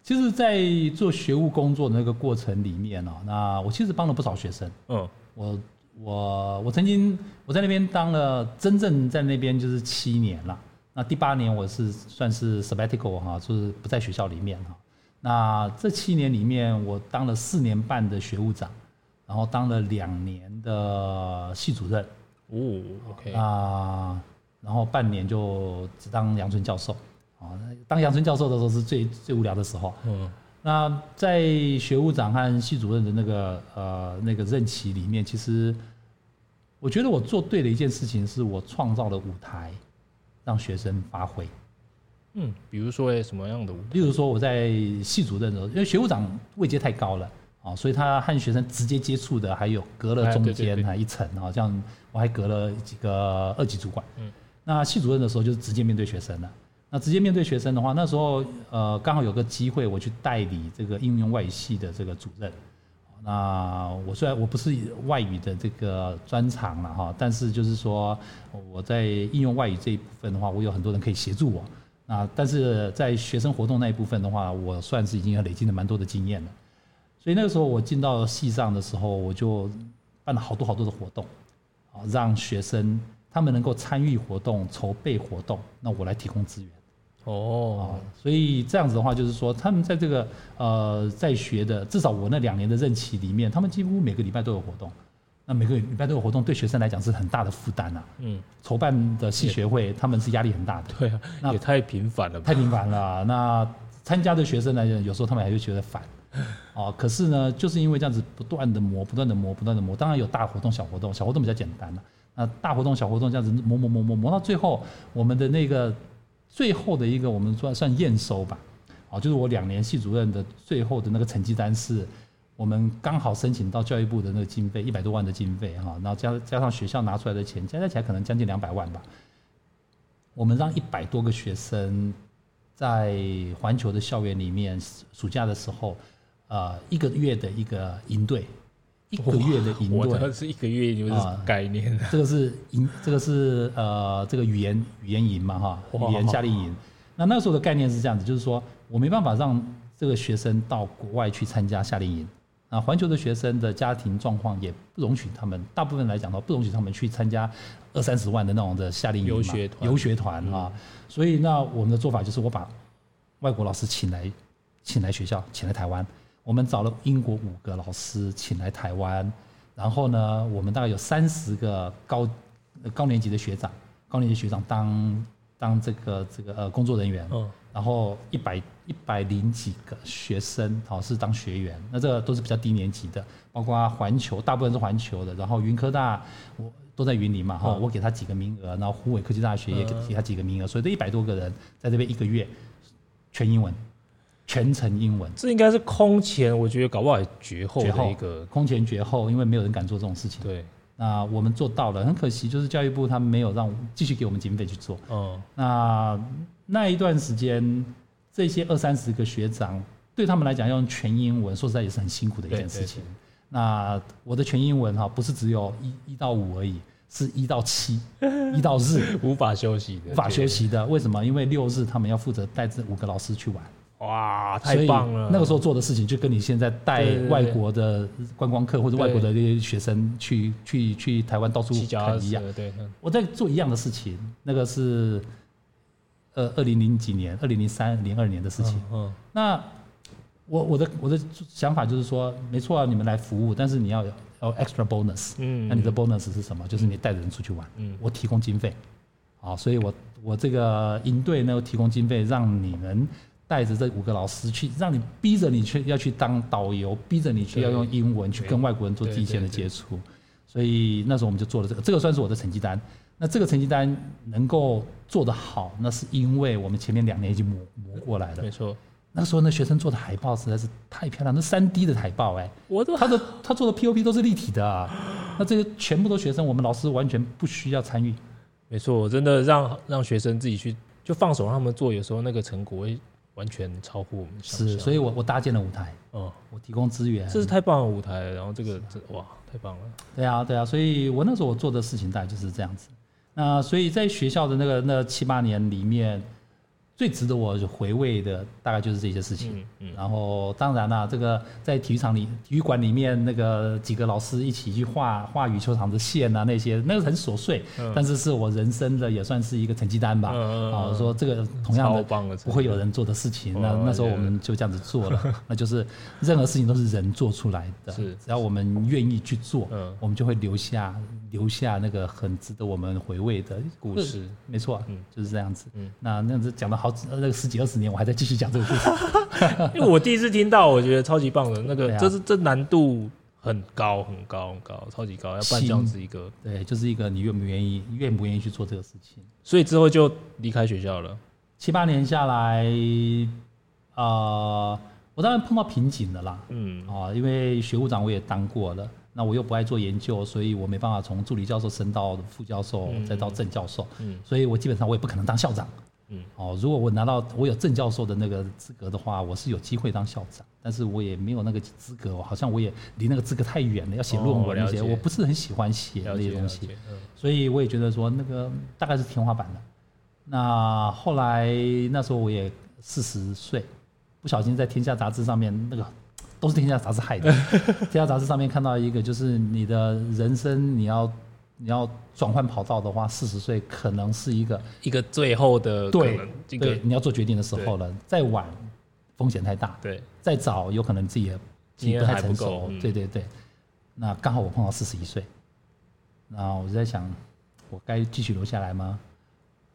其实，在做学务工作的那个过程里面哦，那我其实帮了不少学生。嗯，我。我我曾经我在那边当了真正在那边就是七年了，那第八年我是算是 sabbatical 哈，就是不在学校里面哈。那这七年里面，我当了四年半的学务长，然后当了两年的系主任。哦，OK 啊，然后半年就只当杨春教授。啊，当杨春教授的时候是最最无聊的时候。嗯。那在学务长和系主任的那个呃那个任期里面，其实我觉得我做对的一件事情，是我创造了舞台，让学生发挥。嗯，比如说什么样的舞台？例如说我在系主任的时候，因为学务长位阶太高了，啊，所以他和学生直接接触的还有隔了中间还一层啊，这样我还隔了几个二级主管。嗯，那系主任的时候就是直接面对学生了。那直接面对学生的话，那时候呃刚好有个机会我去代理这个应用外语系的这个主任。那我虽然我不是外语的这个专长了哈，但是就是说我在应用外语这一部分的话，我有很多人可以协助我。那但是在学生活动那一部分的话，我算是已经累积了蛮多的经验了。所以那个时候我进到系上的时候，我就办了好多好多的活动，啊，让学生他们能够参与活动、筹备活动，那我来提供资源。哦，所以这样子的话，就是说他们在这个呃在学的，至少我那两年的任期里面，他们几乎每个礼拜都有活动。那每个礼拜都有活动，对学生来讲是很大的负担呐。嗯，筹办的系学会，他们是压力很大的。对啊，那也太频繁了吧，太频繁了。那参加的学生来讲，有时候他们还会觉得烦。哦，可是呢，就是因为这样子不断的磨，不断的磨，不断的磨。当然有大活动、小活动，小活动比较简单了。那大活动、小活动这样子磨磨磨磨磨到最后，我们的那个最后的一个我们算算验收吧。哦，就是我两年系主任的最后的那个成绩单是，我们刚好申请到教育部的那个经费一百多万的经费哈，然后加加上学校拿出来的钱，加加起来可能将近两百万吧。我们让一百多个学生在环球的校园里面，暑假的时候。呃，一个月的一个营队，一个月的营队，我是一个月就是概念、呃。这个是营，这个是呃，这个语言语言营嘛哈，语言夏令营。那那时候的概念是这样子，就是说我没办法让这个学生到国外去参加夏令营。啊，环球的学生的家庭状况也不容许他们，大部分来讲的话，不容许他们去参加二三十万的那种的夏令营游学团。游学团啊，所以那我们的做法就是，我把外国老师请来，请来学校，请来台湾。我们找了英国五个老师请来台湾，然后呢，我们大概有三十个高高年级的学长，高年级学长当当这个这个呃工作人员，然后一百一百零几个学生好是当学员，那这个都是比较低年级的，包括环球大部分是环球的，然后云科大我都在云林嘛哈，我给他几个名额，然后湖北科技大学也给他几个名额，所以这一百多个人在这边一个月全英文。全程英文，这应该是空前，我觉得搞不好也绝后的一个空前绝后，因为没有人敢做这种事情。对，那我们做到了，很可惜，就是教育部他们没有让继续给我们经费去做。嗯，那那一段时间，这些二三十个学长对他们来讲，要用全英文，说实在也是很辛苦的一件事情。那我的全英文哈，不是只有一一到五而已，是一到七，一到日无法休息的，无法休息的。为什么？因为六日他们要负责带这五个老师去玩。哇，太棒了！那个时候做的事情就跟你现在带外国的观光客或者外国的这些学生去去去台湾到处看一样。对，我在做一样的事情。那个是二二零零几年，二零零三零二年的事情。嗯。那我我的我的想法就是说，没错啊，你们来服务，但是你要有要 extra bonus。嗯。那你的 bonus 是什么？就是你带着人出去玩。嗯。我提供经费。啊，所以我我这个营队呢，提供经费让你们。带着这五个老师去，让你逼着你去要去当导游，逼着你去要用英文去跟外国人做第一线的接触，所以那时候我们就做了这个，这个算是我的成绩单。那这个成绩单能够做得好，那是因为我们前面两年已经磨磨过来了。没错，那时候那学生做的海报实在是太漂亮，那三 D 的海报哎，我都他的他做的 POP 都是立体的啊，那这些全部都学生，我们老师完全不需要参与。没错，我真的让让学生自己去就放手让他们做，有时候那个成果会。完全超乎我们想象，是，所以我我搭建了舞台，嗯，我提供资源，这是太棒的舞台，然后这个这哇，太棒了，对啊对啊，所以我那时候我做的事情大概就是这样子，那所以在学校的那个那七八年里面。最值得我回味的大概就是这些事情，嗯嗯，然后当然啦，这个在体育场里、体育馆里面，那个几个老师一起去画画羽球场的线啊，那些那个很琐碎，但是是我人生的也算是一个成绩单吧。啊，说这个同样的不会有人做的事情，那那时候我们就这样子做了，那就是任何事情都是人做出来的，只要我们愿意去做，我们就会留下。留下那个很值得我们回味的故事，没错，嗯，就是这样子。嗯，那那样子讲了好几那个十几二十年，我还在继续讲这个故事。因为我第一次听到，我觉得超级棒的。那个，这是这难度很高很高很高，超级高，要办这样子一个，对，就是一个你愿不愿意愿不愿意去做这个事情。所以之后就离开学校了。七八年下来，啊、呃。我当然碰到瓶颈的啦，嗯啊，因为学务长我也当过了，那我又不爱做研究，所以我没办法从助理教授升到副教授，再到正教授，嗯，所以我基本上我也不可能当校长，嗯哦，如果我拿到我有正教授的那个资格的话，我是有机会当校长，但是我也没有那个资格，好像我也离那个资格太远了，要写论文那些，我不是很喜欢写那些东西，所以我也觉得说那个大概是天花板了。那后来那时候我也四十岁。不小心在《天下》杂志上面，那个都是《天下》杂志害的。《天下》杂志上面看到一个，就是你的人生，你要你要转换跑道的话，四十岁可能是一个一个最后的对对，你要做决定的时候了。再晚风险太大，对，再早有可能自己的经验不太成熟。对对对，那刚好我碰到四十一岁，那我就在想，我该继续留下来吗？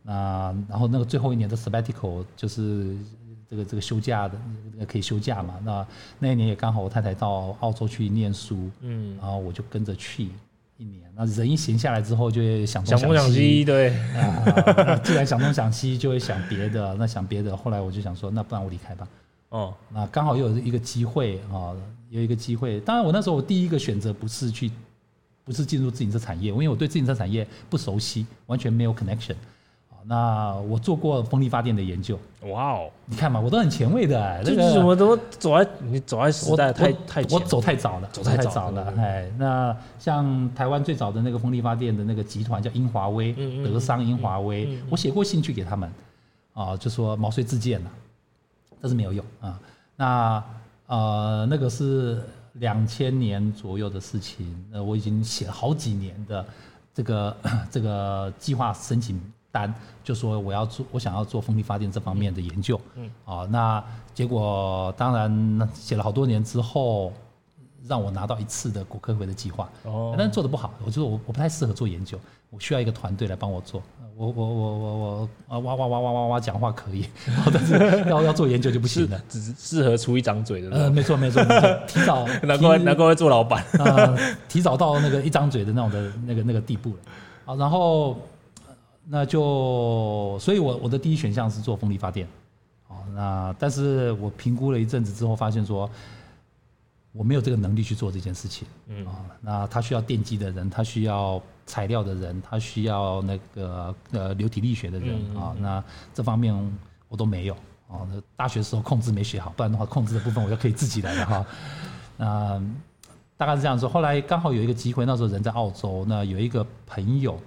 那然后那个最后一年的 sabbatical 就是。这个这个休假的，可以休假嘛？那那一年也刚好我太太到澳洲去念书，嗯，然后我就跟着去一年。那人一闲下来之后，就会想东想西，想东想西，对啊。既然想东想西，就会想别的。那想别的，后来我就想说，那不然我离开吧。哦，那刚好又有一个机会啊，有一个机会。当然，我那时候我第一个选择不是去，不是进入自行车产业，因为我对自行车产业不熟悉，完全没有 connection。那我做过风力发电的研究，哇哦！你看嘛，我都很前卫的，这个我都走在你走在时代太太我走太早了，走太早了。哎，那像台湾最早的那个风力发电的那个集团叫英华威，德商英华威，我写过信去给他们，啊，就说毛遂自荐了，但是没有用啊。那呃，那个是两千年左右的事情，那我已经写了好几年的这个 这个计划申请。单就说我要做，我想要做风力发电这方面的研究。嗯，啊，那结果当然写了好多年之后，让我拿到一次的国科会的计划。哦，但是做的不好，我觉得我我不太适合做研究，我需要一个团队来帮我做。我我我我我啊哇哇哇哇哇哇讲话可以，但是要要做研究就不行了，只是适合出一张嘴的。呃，没错没错没错，提早 难怪难怪会做老板啊，提早到那个一张嘴的那种的那个那个地步了。啊，然后。那就，所以我我的第一选项是做风力发电，哦，那但是我评估了一阵子之后，发现说我没有这个能力去做这件事情，嗯，啊，那他需要电机的人，他需要材料的人，他需要那个呃流体力学的人啊，那这方面我都没有，哦，那大学时候控制没学好，不然的话控制的部分我就可以自己来了哈，那大概是这样说。后来刚好有一个机会，那时候人在澳洲，那有一个朋友。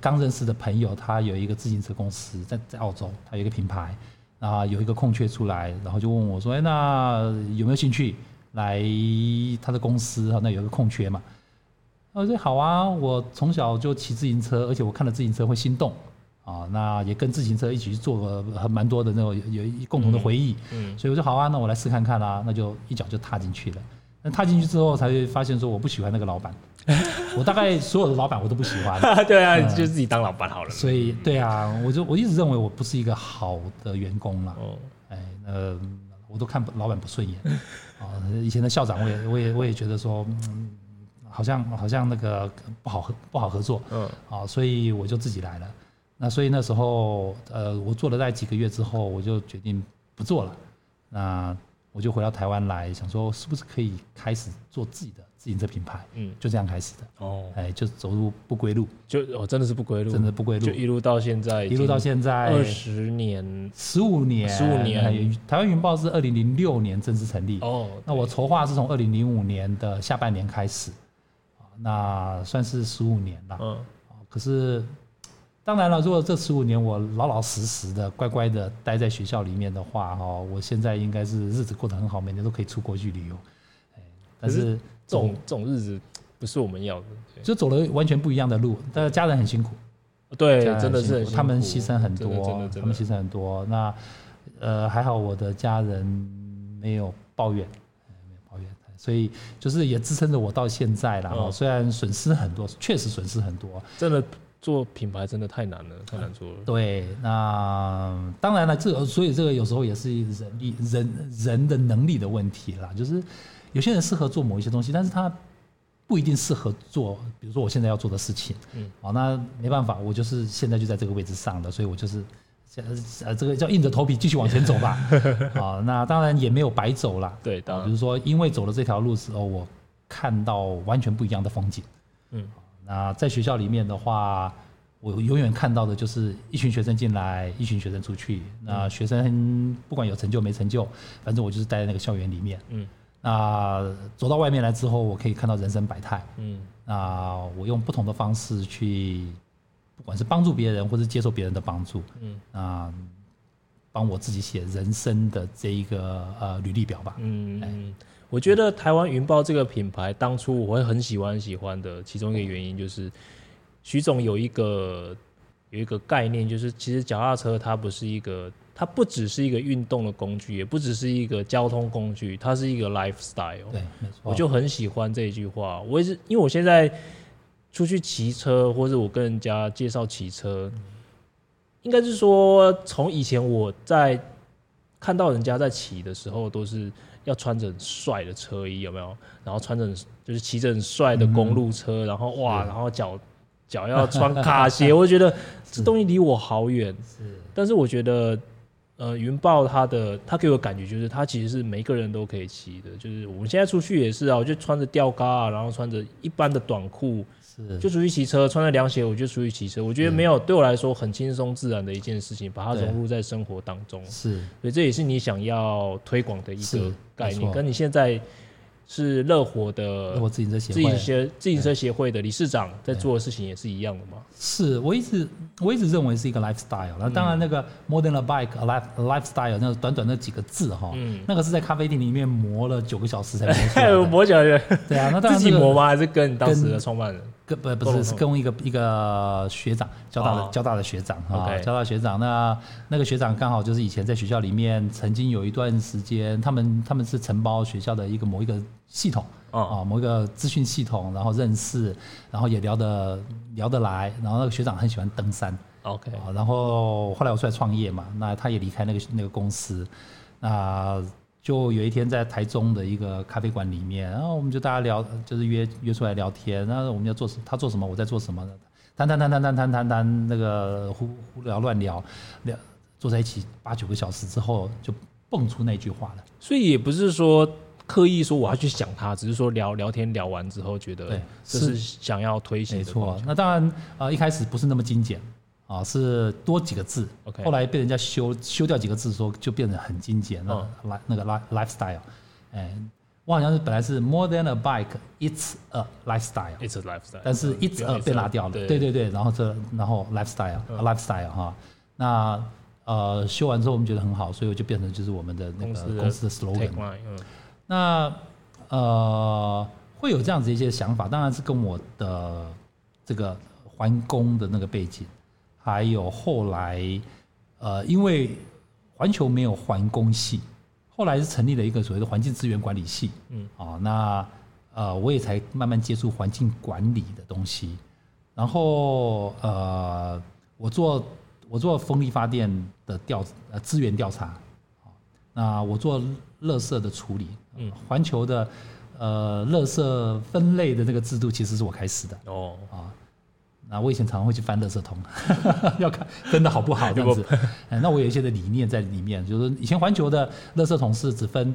刚认识的朋友，他有一个自行车公司在在澳洲，他有一个品牌，啊，有一个空缺出来，然后就问我说：“哎，那有没有兴趣来他的公司？哈，那有一个空缺嘛。”我说：“好啊，我从小就骑自行车，而且我看了自行车会心动，啊，那也跟自行车一起去做了很蛮多的那种有有共同的回忆，嗯，所以我说好啊，那我来试看看啦，那就一脚就踏进去了。那踏进去之后，才会发现说我不喜欢那个老板。”我大概所有的老板我都不喜欢。对啊，就自己当老板好了。所以，对啊，我就我一直认为我不是一个好的员工了。哦，哎，呃，我都看老板不顺眼。啊，以前的校长我也我也我也觉得说，嗯，好像好像那个不好合不好合作。嗯。啊，所以我就自己来了。那所以那时候，呃，我做了大概几个月之后，我就决定不做了。那我就回到台湾来，想说是不是可以开始做自己的。自行车品牌，嗯，就这样开始的。哦，哎，就走入不归路，就哦，真的是不归路，真的不归路，就一路到现在，一路到现在二十年、十五年、十五年。台湾云豹是二零零六年正式成立。哦，那我筹划是从二零零五年的下半年开始，那算是十五年了，嗯，可是当然了，如果这十五年我老老实实的、乖乖的待在学校里面的话，哈，我现在应该是日子过得很好，每年都可以出国去旅游，哎，但是。这种这种日子不是我们要的，就走了完全不一样的路。但是家人很辛苦，对，真的是他们牺牲很多，他们牺牲很多。那呃还好，我的家人没有抱怨，没有抱怨，所以就是也支撑着我到现在了。哦，虽然损失很多，确实损失很多。真的做品牌真的太难了，太难做了。对，那当然了，这个所以这个有时候也是人力人人的能力的问题啦，就是。有些人适合做某一些东西，但是他不一定适合做，比如说我现在要做的事情。嗯，好，那没办法，我就是现在就在这个位置上的，所以我就是呃，这个叫硬着头皮继续往前走吧。啊，那当然也没有白走了。对，当然，比如说因为走了这条路之后，我看到完全不一样的风景。嗯，那在学校里面的话，我永远看到的就是一群学生进来，一群学生出去。那学生不管有成就没成就，反正我就是待在那个校园里面。嗯，那走到外面来之后，我可以看到人生百态。嗯，那我用不同的方式去。不管是帮助别人，或是接受别人的帮助，嗯啊，帮我自己写人生的这一个呃履历表吧。嗯嗯，我觉得台湾云豹这个品牌，当初我会很喜欢喜欢的其中一个原因就是，徐总有一个有一个概念，就是其实脚踏车它不是一个，它不只是一个运动的工具，也不只是一个交通工具，它是一个 lifestyle。对，没错。我就很喜欢这一句话。我也是，因为我现在。出去骑车，或者我跟人家介绍骑车，应该是说，从以前我在看到人家在骑的时候，都是要穿着很帅的车衣，有没有？然后穿着就是骑着很帅的公路车，然后哇，然后脚脚要穿卡鞋，我就觉得这东西离我好远。是，但是我觉得，呃，云豹它的它给我感觉就是，它其实是每个人都可以骑的。就是我们现在出去也是啊，我就穿着吊嘎啊，然后穿着一般的短裤。就出去骑车，穿着凉鞋，我就出去骑车。我觉得没有对我来说很轻松自然的一件事情，把它融入在生活当中。是，所以这也是你想要推广的一个概念，跟你现在。是乐活的，自行车协会，自行车自行车协会的理事长在做的事情也是一样的嘛？是我一直我一直认为是一个 lifestyle。那当然，那个 more than a bike a life a lifestyle，那短短那几个字哈，嗯，那个是在咖啡店里面磨了九个小时才磨出来的。对啊，那当然自己磨吗？还是跟你当时的创办人？跟不不是是跟一个一个学长，交大的交大的学长啊，交大学长。那那个学长刚好就是以前在学校里面曾经有一段时间，他们他们是承包学校的一个某一个。系统啊，某一个资讯系统，然后认识，然后也聊得聊得来，然后那个学长很喜欢登山，OK，然后后来我出来创业嘛，那他也离开那个那个公司，那就有一天在台中的一个咖啡馆里面，然后我们就大家聊，就是约约出来聊天，然后我们要做什，他做什么，我在做什么，谈谈谈谈谈谈谈谈那个胡胡聊乱聊聊，坐在一起八九个小时之后，就蹦出那句话了，所以也不是说。刻意说我要去想他，只是说聊聊天聊完之后觉得，对，这是想要推行。没错，那当然啊、呃，一开始不是那么精简啊，是多几个字。OK，后来被人家修修掉几个字，说就变得很精简了。来、嗯、那个 life lifestyle，哎，我好像是本来是 more than a bike，it's a lifestyle，it's a lifestyle，但是 it's a 被拿掉了。对对对，然后这然后 lifestyle，lifestyle 哈、嗯，那呃修完之后我们觉得很好，所以我就变成就是我们的那个公司的 slogan。那呃，会有这样子一些想法，当然是跟我的这个环工的那个背景，还有后来呃，因为环球没有环工系，后来是成立了一个所谓的环境资源管理系，嗯，啊，那呃，我也才慢慢接触环境管理的东西，然后呃，我做我做风力发电的调呃资源调查，那我做垃圾的处理。嗯，环球的，呃，垃圾分类的那个制度其实是我开始的。哦。啊，那我以前常常会去翻垃圾桶，要看分的好不好这样子。哎，那我有一些的理念在里面，就是以前环球的垃圾桶是只分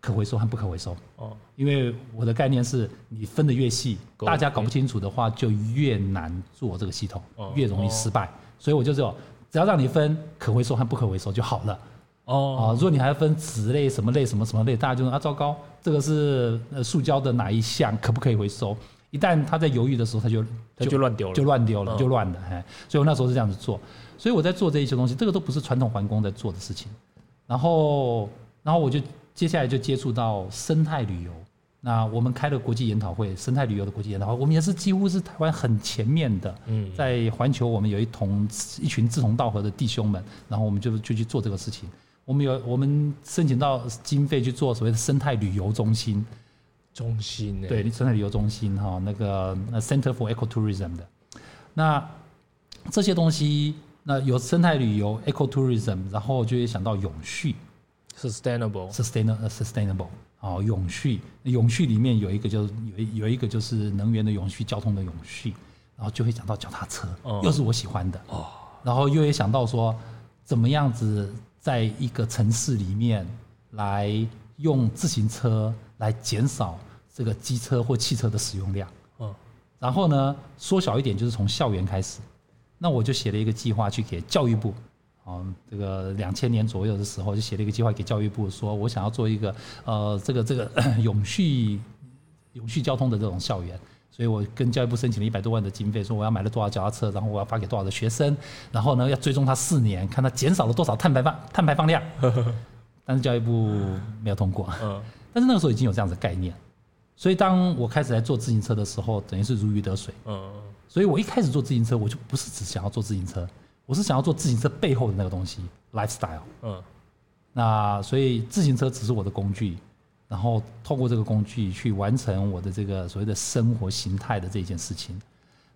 可回收和不可回收哦，因为我的概念是你分的越细，大家搞不清楚的话就越难做这个系统，越容易失败，所以我就只有只要让你分可回收和不可回收就好了。哦啊，如果你还要分纸类什么类什么什么类，大家就说啊糟糕，这个是呃塑胶的哪一项可不可以回收？一旦他在犹豫的时候，他就他就乱丢了，就乱丢了，就乱了。哎，所以我那时候是这样子做，所以我在做这一些东西，这个都不是传统环工在做的事情。然后，然后我就接下来就接触到生态旅游。那我们开了国际研讨会，生态旅游的国际研讨会，我们也是几乎是台湾很前面的。嗯，在环球，我们有一同一群志同道合的弟兄们，然后我们就就去做这个事情。我们有我们申请到经费去做所谓的生态旅游中心，中心对生态旅游中心哈，那个那 Center for Ecotourism 的，那这些东西，那有生态旅游 Ecotourism，然后就会想到永续，sustainable，sustainable，sustainable，sustainable，好，永续，永续里面有一个就是有有一个就是能源的永续，交通的永续，然后就会讲到脚踏车，又是我喜欢的。哦，然后又会想到说。怎么样子在一个城市里面来用自行车来减少这个机车或汽车的使用量。嗯，然后呢，缩小一点就是从校园开始。那我就写了一个计划去给教育部。哦，这个两千年左右的时候，就写了一个计划给教育部，说我想要做一个呃，这个这个 永续永续交通的这种校园，所以我跟教育部申请了一百多万的经费，说我要买了多少脚踏车，然后我要发给多少的学生，然后呢要追踪他四年，看他减少了多少碳排放碳排放量。但是教育部没有通过。嗯。但是那个时候已经有这样子的概念，所以当我开始来做自行车的时候，等于是如鱼得水。嗯。所以我一开始做自行车，我就不是只想要做自行车。我是想要做自行车背后的那个东西，lifestyle。嗯，那所以自行车只是我的工具，然后透过这个工具去完成我的这个所谓的生活形态的这件事情。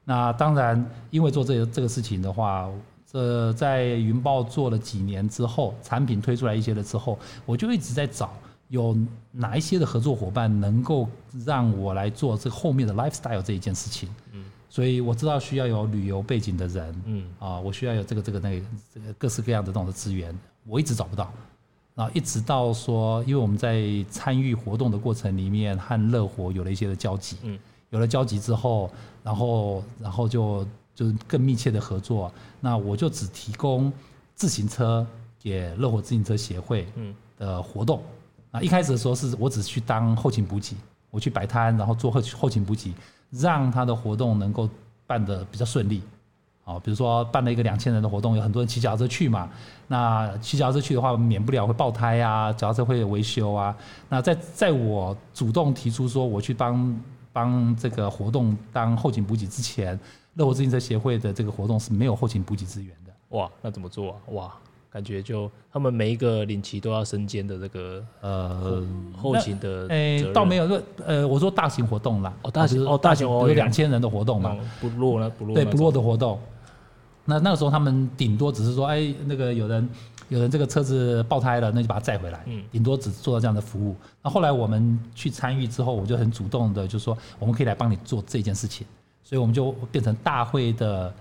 那当然，因为做这个这个事情的话，这在云豹做了几年之后，产品推出来一些了之后，我就一直在找有哪一些的合作伙伴能够让我来做这个后面的 lifestyle 这一件事情。嗯。所以我知道需要有旅游背景的人，嗯啊，我需要有这个这个那个这个各式各样的这种的资源，我一直找不到，然后一直到说，因为我们在参与活动的过程里面和乐活有了一些的交集，嗯，有了交集之后，然后然后就就是更密切的合作，那我就只提供自行车给乐活自行车协会的活动，啊，一开始的时候是我只是去当后勤补给，我去摆摊，然后做后后勤补给。让他的活动能够办得比较顺利，好，比如说办了一个两千人的活动，有很多人骑脚踏车去嘛，那骑脚踏车去的话，免不了会爆胎啊，脚踏车会维修啊。那在在我主动提出说我去帮帮这个活动当后勤补给之前，乐活自行车协会的这个活动是没有后勤补给资源的。哇，那怎么做啊？哇！感觉就他们每一个领骑都要身兼的这个呃后勤的，哎，倒没有，呃，我说大型活动啦，哦，大型哦，大型有两千人的活动嘛，不落了，不落对不落的活动，那那个时候他们顶多只是说，哎，那个有人有人这个车子爆胎了，那就把它载回来，嗯，顶多只做到这样的服务。那后来我们去参与之后，我就很主动的就说，我们可以来帮你做这件事情，所以我们就变成大会的。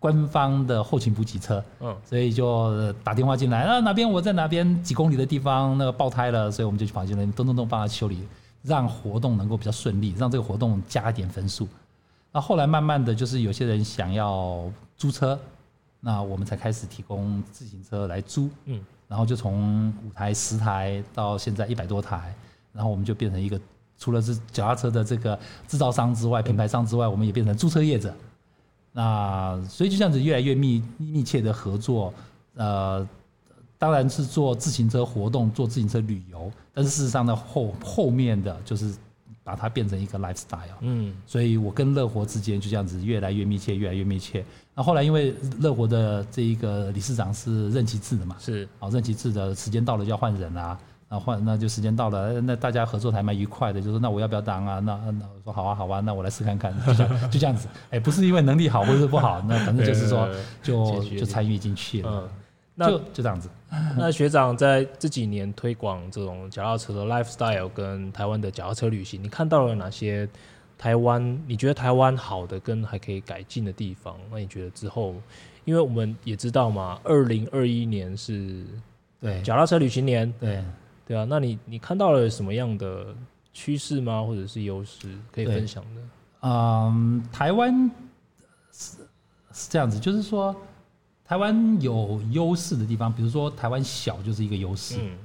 官方的后勤补给车，嗯，所以就打电话进来，啊，哪边我在哪边几公里的地方那个爆胎了，所以我们就去跑进来，咚咚咚帮他修理，让活动能够比较顺利，让这个活动加一点分数。那后来慢慢的就是有些人想要租车，那我们才开始提供自行车来租，嗯，然后就从五台十台到现在一百多台，然后我们就变成一个除了是脚踏车的这个制造商之外，品牌商之外，我们也变成租车业者。那所以就这样子越来越密密切的合作，呃，当然是做自行车活动，做自行车旅游，但是事实上呢，后后面的就是把它变成一个 lifestyle。嗯，所以我跟乐活之间就这样子越来越密切，越来越密切。那后来因为乐活的这一个理事长是任期制的嘛，是，啊，任期制的时间到了就要换人啊。那换那就时间到了，那大家合作还蛮愉快的，就说那我要不要当啊？那那我说好啊好啊，那我来试看看，就这样就这样子。哎，不是因为能力好或者是不好，那反正就是说就就参与进去了。嗯，那就就这样子。那学长在这几年推广这种脚踏车的 lifestyle 跟台湾的脚踏车旅行，你看到了哪些台湾？你觉得台湾好的跟还可以改进的地方？那你觉得之后，因为我们也知道嘛，二零二一年是对脚踏车旅行年，对。对啊，那你你看到了什么样的趋势吗？或者是优势可以分享的？嗯，台湾是是这样子，就是说台湾有优势的地方，比如说台湾小就是一个优势。嗯，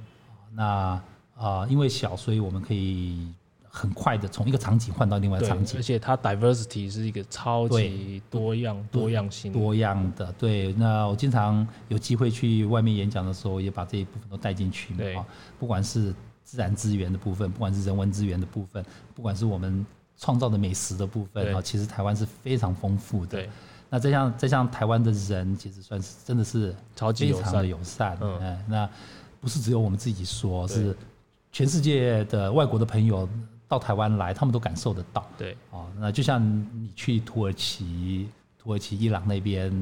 那啊，呃，因为小，所以我们可以。很快的从一个场景换到另外一个场景，而且它 diversity 是一个超级多样、多样性、多样的。对，那我经常有机会去外面演讲的时候，也把这一部分都带进去。对，不管是自然资源的部分，不管是人文资源的部分，不管是我们创造的美食的部分啊，其实台湾是非常丰富的。对，那再像再像台湾的人，其实算是真的是超级非常的友善。嗯，那不是只有我们自己说，是全世界的外国的朋友。到台湾来，他们都感受得到。对，哦，那就像你去土耳其、土耳其、伊朗那边，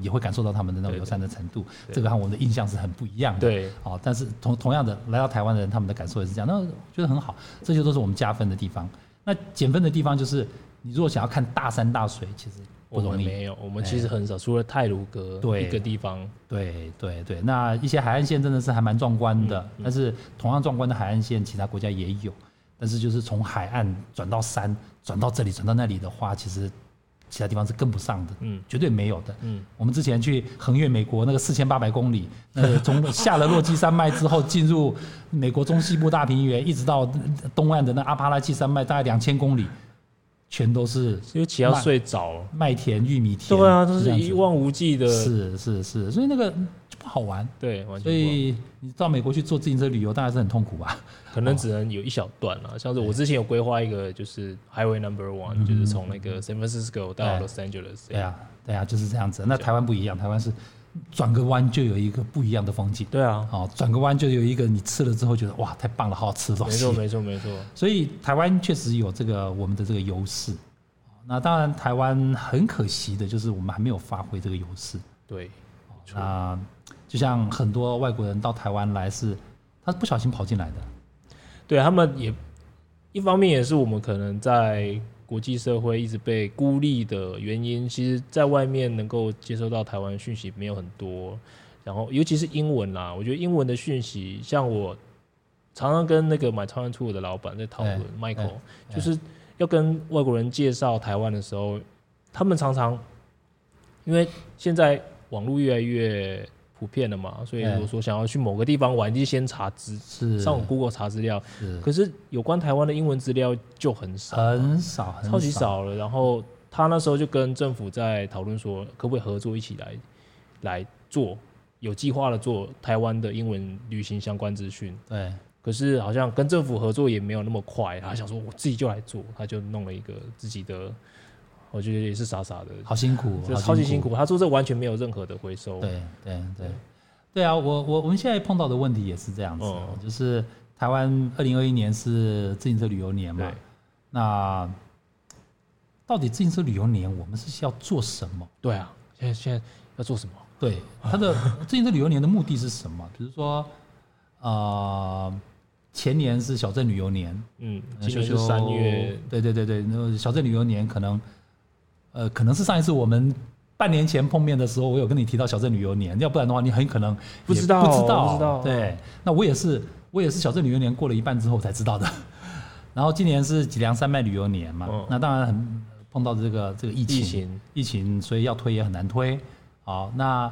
也会感受到他们的那种友善的程度。这个和我们的印象是很不一样的。对，哦，但是同同样的来到台湾的人，他们的感受也是这样。那我觉得很好，这些都是我们加分的地方。那减分的地方就是，你如果想要看大山大水，其实不容易。没有，我们其实很少，除了泰鲁阁一个地方。对对对，那一些海岸线真的是还蛮壮观的，但是同样壮观的海岸线，其他国家也有。但是就是从海岸转到山，转到这里，转到那里的话，其实其他地方是跟不上的，嗯，绝对没有的，嗯。我们之前去横越美国那个四千八百公里，呃，从 下了落基山脉之后，进入美国中西部大平原，一直到东岸的那阿帕拉契山脉，大概两千公里。全都是因为骑要睡着，麦田、玉米田，对啊，都是一望无际的，是是是，所以那个好玩，对，完全。所以你到美国去做自行车旅游，当然是很痛苦吧？可能只能有一小段了，像是我之前有规划一个，就是 Highway Number One，就是从那个 San Francisco 到 Los Angeles，对啊，对啊，就是这样子。那台湾不一样，台湾是。转个弯就有一个不一样的风景。对啊，哦，转个弯就有一个你吃了之后觉得哇，太棒了，好好吃的东西。没错，没错，没错。所以台湾确实有这个我们的这个优势。那当然，台湾很可惜的就是我们还没有发挥这个优势。对，那就像很多外国人到台湾来是，他是不小心跑进来的。对，他们也一方面也是我们可能在。国际社会一直被孤立的原因，其实在外面能够接收到台湾讯息没有很多，然后尤其是英文啦，我觉得英文的讯息，像我常常跟那个 My Taiwan Tour 的老板在讨论，Michael，就是要跟外国人介绍台湾的时候，他们常常因为现在网络越来越。普遍的嘛，所以如果说想要去某个地方玩，就先查资，是上 Google 查资料。可是有关台湾的英文资料就很少，很少，超级少了。然后他那时候就跟政府在讨论说，可不可以合作一起来来做，有计划的做台湾的英文旅行相关资讯。对，可是好像跟政府合作也没有那么快，他想说我自己就来做，他就弄了一个自己的。我觉得也是傻傻的，好辛苦，就超级辛苦。他做这完全没有任何的回收。对对对，对啊，我我我们现在碰到的问题也是这样子，就是台湾二零二一年是自行车旅游年嘛，那到底自行车旅游年我们是要做什么？对啊，现在现在要做什么？对，他的 自行车旅游年的目的是什么？比如说，呃。前年是小镇旅游年，嗯，今年是三月，对对对对，那小镇旅游年可能，呃，可能是上一次我们半年前碰面的时候，我有跟你提到小镇旅游年，要不然的话，你很可能不知道，不知道，不知道。对，那我也是，我也是小镇旅游年过了一半之后才知道的。然后今年是脊梁山脉旅游年嘛，那当然很碰到这个这个疫情，疫情，疫情，所以要推也很难推。好，那。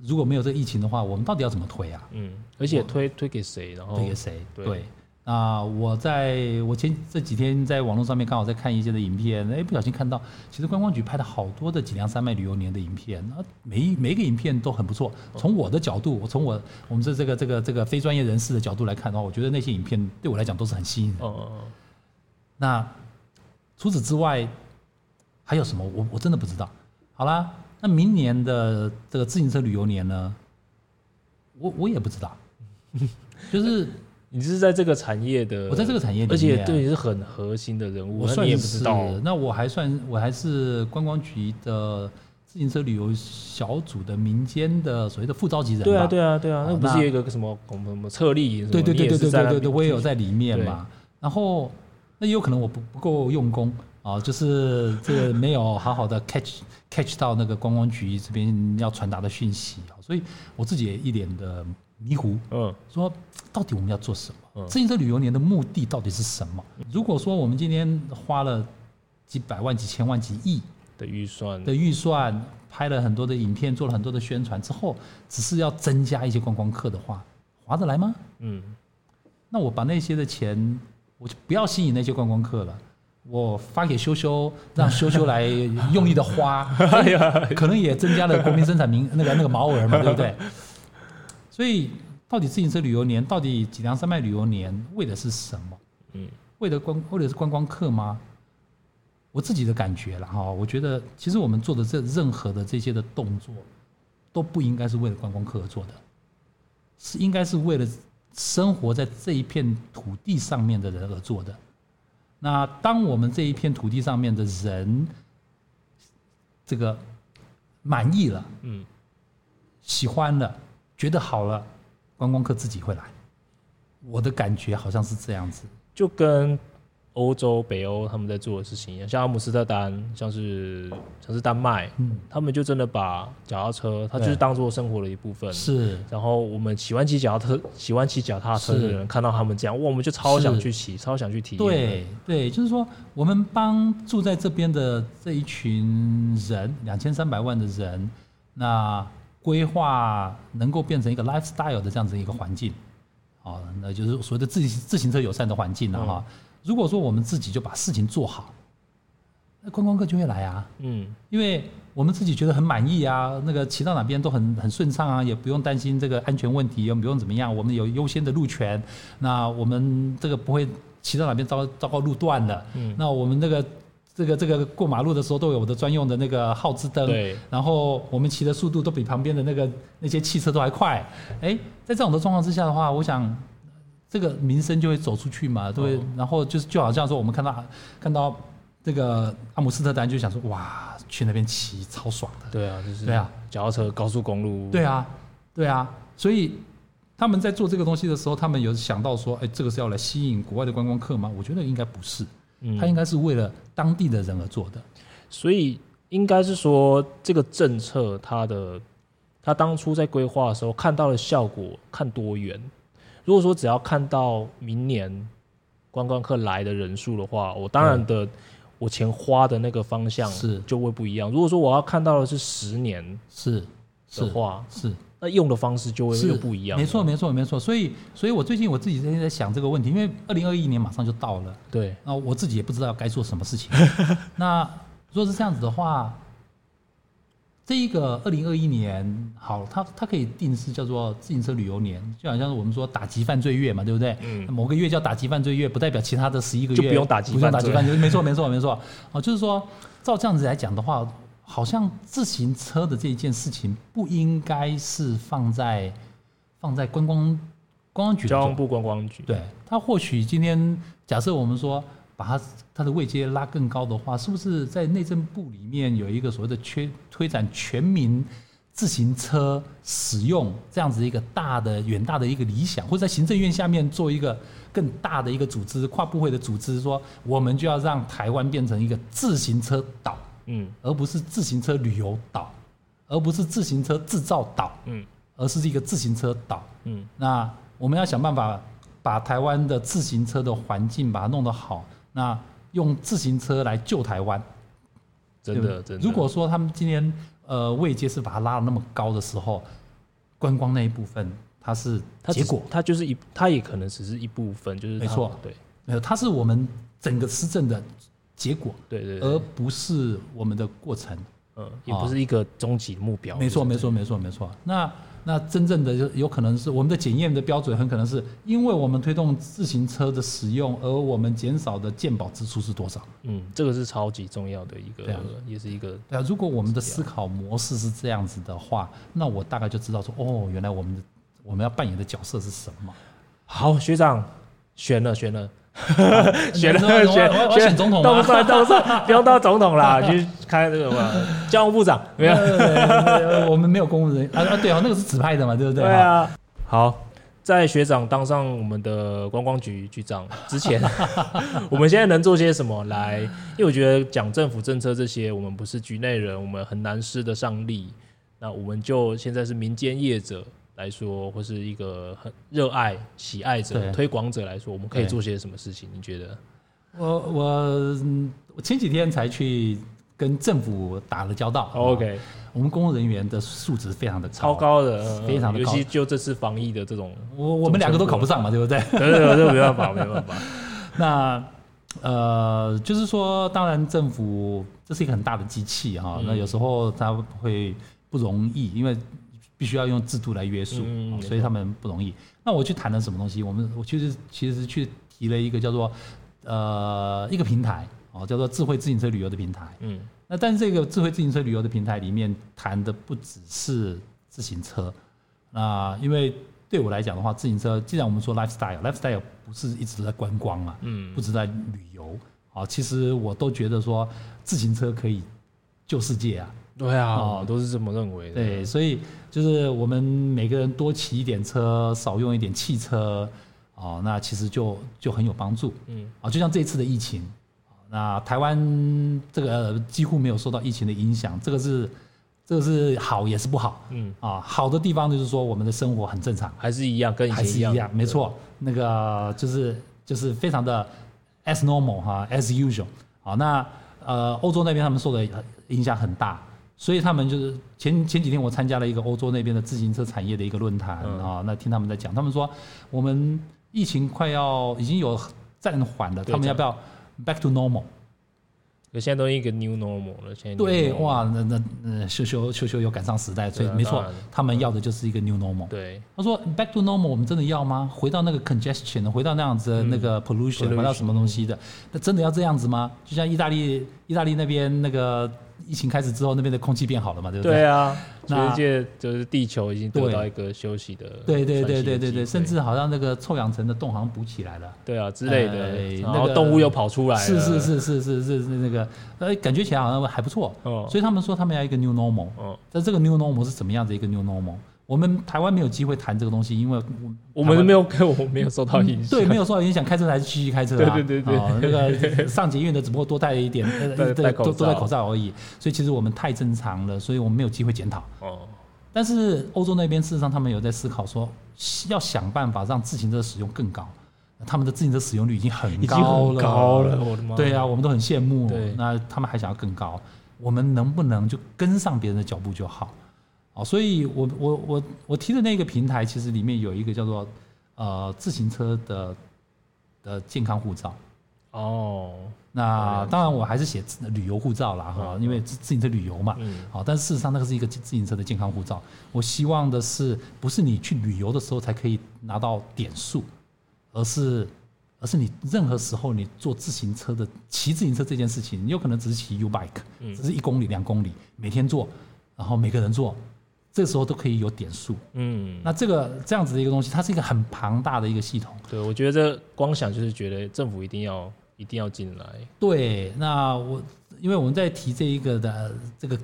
如果没有这个疫情的话，我们到底要怎么推啊？嗯，而且推推给谁？然后推给谁？对。那我在我前这几天在网络上面刚好在看一些的影片，哎，不小心看到，其实观光局拍了好多的脊梁山脉旅游年的影片，那每一每个影片都很不错。从我的角度，我从我我们这这个这个这个非专业人士的角度来看的话，我觉得那些影片对我来讲都是很吸引人。哦哦哦。那除此之外还有什么？我我真的不知道。好啦。那明年的这个自行车旅游年呢？我我也不知道，就是你是在这个产业的我在这个产业里面。而且对你是很核心的人物我算也不知道。那我还算我还是观光局的自行车旅游小组的民间的所谓的副召集人对啊对啊对啊那不是有一个什么广播什么策力对对对对对我也有在里面嘛。然后那也有可能我不不够用功啊就是这没有好好的 catch catch 到那个观光局这边要传达的讯息所以我自己也一脸的迷糊。嗯，说到底我们要做什么？自行车旅游年的目的到底是什么？如果说我们今天花了几百万、几千万、几亿的预算的预算，拍了很多的影片，做了很多的宣传之后，只是要增加一些观光客的话，划得来吗？嗯，那我把那些的钱，我就不要吸引那些观光客了。我发给修修，让修修来用力的花，可能也增加了国民生产名那个那个毛额嘛，对不对？所以，到底自行车旅游年，到底脊梁山脉旅游年，为的是什么？嗯，为的观，为的是观光客吗？我自己的感觉了哈，我觉得其实我们做的这任何的这些的动作，都不应该是为了观光客而做的，是应该是为了生活在这一片土地上面的人而做的。那当我们这一片土地上面的人，这个满意了，嗯，喜欢了，觉得好了，观光客自己会来。我的感觉好像是这样子，就跟欧洲、北欧他们在做的事情一样，像阿姆斯特丹，像是像是丹麦，嗯，他们就真的把脚踏车，它就是当做生活的一部分。是。然后我们喜欢骑脚踏车、喜欢骑脚踏车的人看到他们这样，哇，我们就超想去骑，超想去体验。对对，就是说，我们帮住在这边的这一群人，两千三百万的人，那规划能够变成一个 lifestyle 的这样子一个环境，啊，那就是所谓的自自行车友善的环境了哈。嗯如果说我们自己就把事情做好，那观光客就会来啊。嗯，因为我们自己觉得很满意啊，那个骑到哪边都很很顺畅啊，也不用担心这个安全问题，也不用怎么样，我们有优先的路权。那我们这个不会骑到哪边糟糟糕路段的。嗯，那我们那个这个这个过马路的时候都有我的专用的那个号志灯。对。然后我们骑的速度都比旁边的那个那些汽车都还快。哎，在这种的状况之下的话，我想。这个名声就会走出去嘛，对，然后就是就好像说，我们看到看到这个阿姆斯特丹，就想说哇，去那边骑超爽的。对啊，就是对啊，脚踏车高速公路。对啊，对啊，所以他们在做这个东西的时候，他们有想到说，哎，这个是要来吸引国外的观光客吗？我觉得应该不是，他应该是为了当地的人而做的。所以应该是说，这个政策它的他当初在规划的时候看到的效果，看多远。如果说只要看到明年观光客来的人数的话，我当然的我钱花的那个方向是就会不一样。如果说我要看到的是十年是的话，是那用的方式就会又不一样。没错，没错，没错。所以，所以我最近我自己在在想这个问题，因为二零二一年马上就到了。对，那我自己也不知道该做什么事情。那如果是这样子的话。这一个二零二一年，好，它它可以定是叫做自行车旅游年，就好像是我们说打击犯罪月嘛，对不对？嗯。某个月叫打击犯罪月，不代表其他的十一个月就不用打击犯罪。不用打击犯罪，没错没错没错。哦，就是说，照这样子来讲的话，好像自行车的这一件事情不应该是放在放在观光观光局。交通部观光局。对，他或许今天假设我们说。把它它的位阶拉更高的话，是不是在内政部里面有一个所谓的推推展全民自行车使用这样子一个大的远大的一个理想，或者在行政院下面做一个更大的一个组织，跨部会的组织，说我们就要让台湾变成一个自行车岛，嗯，而不是自行车旅游岛，而不是自行车制造岛，嗯，而是一个自行车岛，嗯，那我们要想办法把台湾的自行车的环境把它弄得好。那用自行车来救台湾，真的真的。如果说他们今天呃位阶是把它拉的那么高的时候，观光那一部分它是结果，它就是一，它也可能只是一部分，就是没错，对，没有，它是我们整个施政的结果，对对，而不是我们的过程，嗯，也不是一个终极目标。没错没错没错没错。那。那真正的就有可能是我们的检验的标准，很可能是因为我们推动自行车的使用，而我们减少的健保支出是多少？嗯，这个是超级重要的一个，也是一个。对啊，如果我们的思考模式是这样子的话，那我大概就知道说，哦，原来我们的我们要扮演的角色是什么。好，学长，选了，选了。选了，选选选总统，都不算，都不算，不用当总统啦，去开这个嘛，交通部长没有，我们没有公务人员啊啊，对啊，那个是指派的嘛，对不对？对啊。好，在学长当上我们的观光局局长之前，我们现在能做些什么来？因为我觉得讲政府政策这些，我们不是局内人，我们很难施得上力。那我们就现在是民间业者。来说，或是一个很热爱、喜爱者、推广者来说，我们可以做些什么事情？你觉得？我我我前几天才去跟政府打了交道。OK，我们公务人员的素质非常的超高的，非常的高。尤其就这次防疫的这种，我我们两个都考不上嘛，对不对？对 对对，这没办法，没办法。那呃，就是说，当然政府这是一个很大的机器哈，那有时候它会不容易，因为。必须要用制度来约束，嗯，所以他们不容易。那我去谈了什么东西？我们我其实其实去提了一个叫做呃一个平台哦，叫做智慧自行车旅游的平台。嗯，那但是这个智慧自行车旅游的平台里面谈的不只是自行车那，因为对我来讲的话，自行车既然我们说 lifestyle，lifestyle 不是一直在观光啊，嗯，不只在旅游啊，其实我都觉得说自行车可以救世界啊。对啊，哦，都是这么认为的。对，所以就是我们每个人多骑一点车，少用一点汽车，哦，那其实就就很有帮助。嗯，啊，就像这次的疫情，那台湾这个几乎没有受到疫情的影响，这个是这个是好也是不好。嗯，啊，好的地方就是说我们的生活很正常，还是一样，跟以前一样，一样，没错，那个就是就是非常的 as normal 哈，as usual。好，那呃，欧洲那边他们受的影响很大。所以他们就是前前几天我参加了一个欧洲那边的自行车产业的一个论坛啊，那听他们在讲，他们说我们疫情快要已经有暂缓了，他们要不要 back to normal？现在都一个 new normal 了，现在对哇，那那那秀秀秀秀又赶上时代，所以没错，他们要的就是一个 new normal。对，他说 back to normal，我们真的要吗？回到那个 congestion，回到那样子的那个 pollution，回到什么东西的？那真的要这样子吗？就像意大利意大利那边那个。疫情开始之后，那边的空气变好了嘛？对不对？对啊，那界就是地球已经得到一个休息的。对对对对对对，甚至好像那个臭氧层的洞好像补起来了。对啊，之类的。然后动物又跑出来了。是是是是是是是那个，呃，感觉起来好像还不错。哦。所以他们说他们要一个 new normal。哦。但这个 new normal 是怎么样的一个 new normal？我们台湾没有机会谈这个东西，因为我们没有，我没有受到影响。对，没有受到影响，开车还是继续开车啊。对对对对。那个 上捷运的只不过多戴了一点，对，多多戴口罩而已。所以其实我们太正常了，所以我们没有机会检讨。哦。但是欧洲那边事实上他们有在思考说，要想办法让自行车使用更高。他们的自行车使用率已经很高了。高了，我的妈！对啊，我们都很羡慕。对。那他们还想要更高，我们能不能就跟上别人的脚步就好？哦，所以我我我我提的那个平台，其实里面有一个叫做呃自行车的的健康护照。哦，那当然我还是写旅游护照啦哈，因为自自行车旅游嘛。嗯。好，但是事实上那个是一个自行车的健康护照。我希望的是，不是你去旅游的时候才可以拿到点数，而是而是你任何时候你坐自行车的骑自行车这件事情，你有可能只是骑 U bike，只是一公里两公里，每天坐，然后每个人坐。这个时候都可以有点数，嗯，那这个这样子的一个东西，它是一个很庞大的一个系统。对，我觉得这光想就是觉得政府一定要一定要进来。对，那我因为我们在提这一个的这个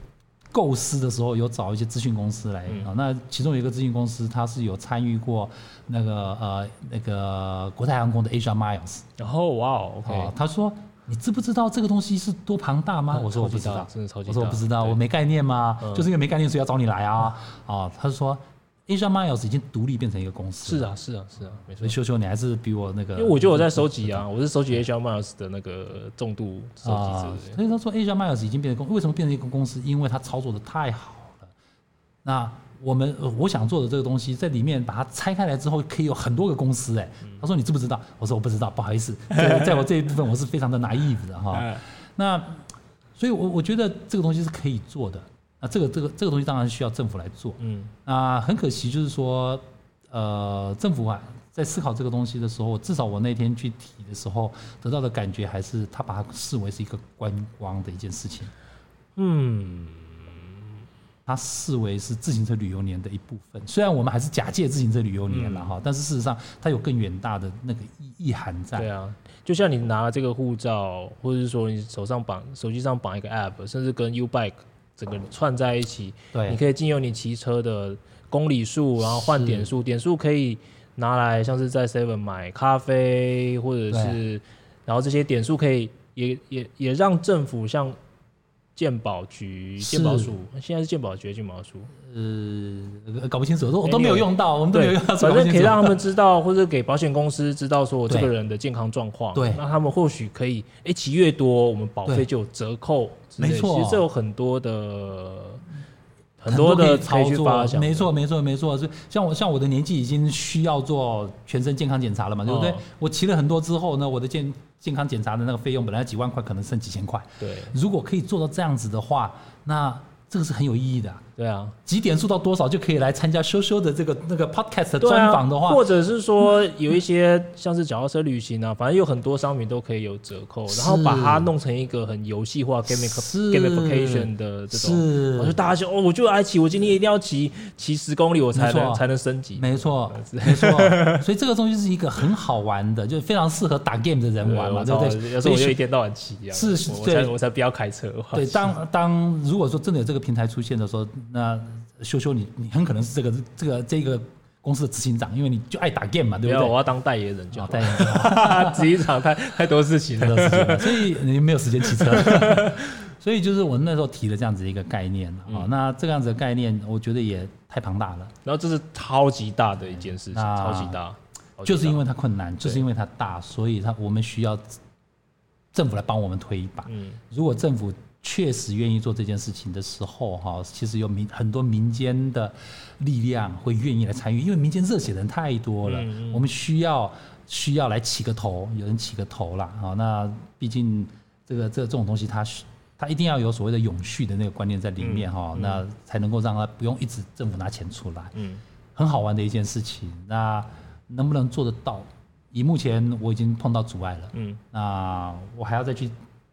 构思的时候，有找一些咨询公司来啊，嗯、那其中有一个咨询公司，它是有参与过那个呃那个国泰航空的 Asia Miles。然后哇哦，OK，他说。你知不知道这个东西是多庞大吗？我说我不知道，我说我不知道，我没概念吗？就是因为没概念，所以要找你来啊！啊，他就说，Asia Miles 已经独立变成一个公司。是啊，是啊，是啊，没错。秀秀，你还是比我那个，因为我觉得我在收集啊，我是收集 Asia Miles 的那个重度收集者。所以他说 Asia Miles 已经变成公，为什么变成一个公司？因为它操作的太好了。那。我们我想做的这个东西，在里面把它拆开来之后，可以有很多个公司哎。他说你知不知道？我说我不知道，不好意思，在在我这一部分我是非常的 naive 的哈。那所以，我我觉得这个东西是可以做的。那这个这个这个东西当然需要政府来做。嗯。啊，很可惜就是说，呃，政府啊在思考这个东西的时候，至少我那天去提的时候得到的感觉还是他把它视为是一个观光的一件事情。嗯。它视为是自行车旅游年的一部分，虽然我们还是假借自行车旅游年了哈，嗯、但是事实上它有更远大的那个意意涵在。对啊，就像你拿了这个护照，或者是说你手上绑手机上绑一个 App，甚至跟 U Bike 整个串在一起，对，你可以经由你骑车的公里数，然后换点数，是点数可以拿来像是在 Seven 买咖啡，或者是，然后这些点数可以也也也让政府像。健保局、鉴保署，现在是鉴保局、鉴保署，呃，搞不清楚，我都没有用到，我们都没有用到。反正可以让他们知道，或者给保险公司知道，说我这个人的健康状况。对，那他们或许可以，哎，骑越多，我们保费就有折扣。没错，其实这有很多的很多的操作。没错，没错，没错。是像我，像我的年纪已经需要做全身健康检查了嘛，对不对？我骑了很多之后呢，我的健健康检查的那个费用本来几万块，可能剩几千块。对，如果可以做到这样子的话，那这个是很有意义的。对啊，几点数到多少就可以来参加修修的这个那个 podcast 的专访的话，或者是说有一些像是脚踏车旅行啊，反正有很多商品都可以有折扣，然后把它弄成一个很游戏化 gamification 的这种，我就大家就哦，我就爱骑，我今天一定要骑骑十公里，我才能才能升级。没错，没错。所以这个东西是一个很好玩的，就非常适合打 game 的人玩嘛，对不对？有时候我就一天到晚骑，啊，是，我才我才不要开车。对，当当如果说真的有这个平台出现的时候。那修修，你你很可能是这个这个这个公司的执行长，因为你就爱打 game 嘛，对不对？我要当代言人就好，代言人，执行长太太多事情，了，所以你没有时间骑车。所以就是我那时候提了这样子一个概念啊、嗯，那这样子的概念，我觉得也太庞大了。然后这是超级大的一件事情，超级大，就是因为它困难，就是因为它大，所以它我们需要政府来帮我们推一把。嗯，如果政府确实愿意做这件事情的时候，哈，其实有民很多民间的力量会愿意来参与，因为民间热血的人太多了。嗯嗯，我们需要需要来起个头，有人起个头啦啊。那毕竟这个这这种东西，它是。它一定要有所谓的永续的那个观念在里面哈、嗯嗯，那才能够让它不用一直政府拿钱出来。嗯，很好玩的一件事情。那能不能做得到？以目前我已经碰到阻碍了。嗯，那我还要再去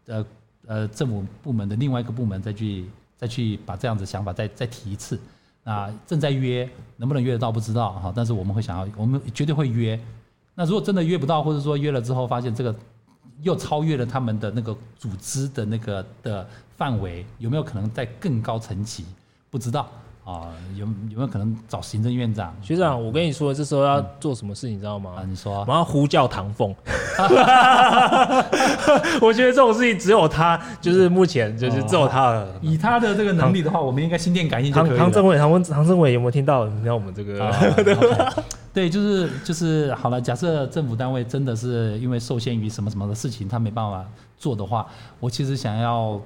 呃呃政府部门的另外一个部门再去再去把这样子想法再再提一次。那正在约，能不能约得到不知道哈，但是我们会想要，我们绝对会约。那如果真的约不到，或者说约了之后发现这个。又超越了他们的那个组织的那个的范围，有没有可能在更高层级？不知道啊，有有没有可能找行政院长？学长，我跟你说，这时候要做什么事，你知道吗？啊，你说，我要呼叫唐凤。我觉得这种事情只有他，就是目前就是只有他了。以他的这个能力的话，我们应该心电感应就可以唐。唐政委，唐文，唐政委有没有听到？你看我们这个。对，就是就是好了。假设政府单位真的是因为受限于什么什么的事情，他没办法做的话，我其实想要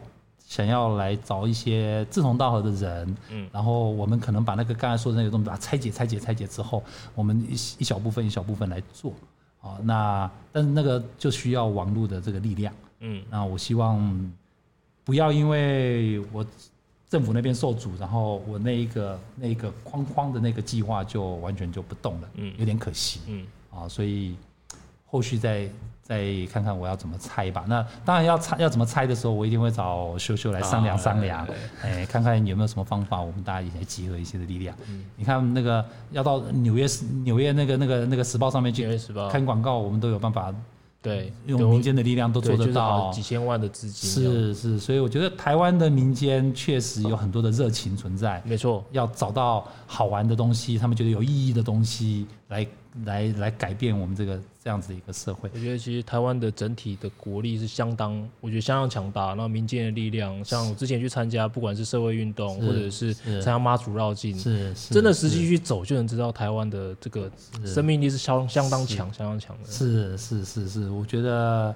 想要来找一些志同道合的人，嗯，然后我们可能把那个刚才说的那个东西把它拆解、拆解、拆解之后，我们一一小部分、一小部分来做，啊，那但是那个就需要网络的这个力量，嗯，那我希望不要因为我。政府那边受阻，然后我那一个那一个框框的那个计划就完全就不动了，嗯，有点可惜，嗯，啊，所以后续再再看看我要怎么猜吧。那当然要猜要怎么猜的时候，我一定会找修修来商量商量，哎，看看有没有什么方法，我们大家一起来集合一些的力量。嗯，你看那个要到纽约纽约那个那个那个时报上面去看广告，我们都有办法。对，用民间的力量都做得到，就是、几千万的资金是是，所以我觉得台湾的民间确实有很多的热情存在。没错，要找到好玩的东西，他们觉得有意义的东西来。来来改变我们这个这样子的一个社会。我觉得其实台湾的整体的国力是相当，我觉得相当强大。然后民间的力量，像我之前去参加，不管是社会运动，或者是参加妈祖绕境，是真的实际去走就能知道台湾的这个生命力是相相当强、相当强的。是是是是，我觉得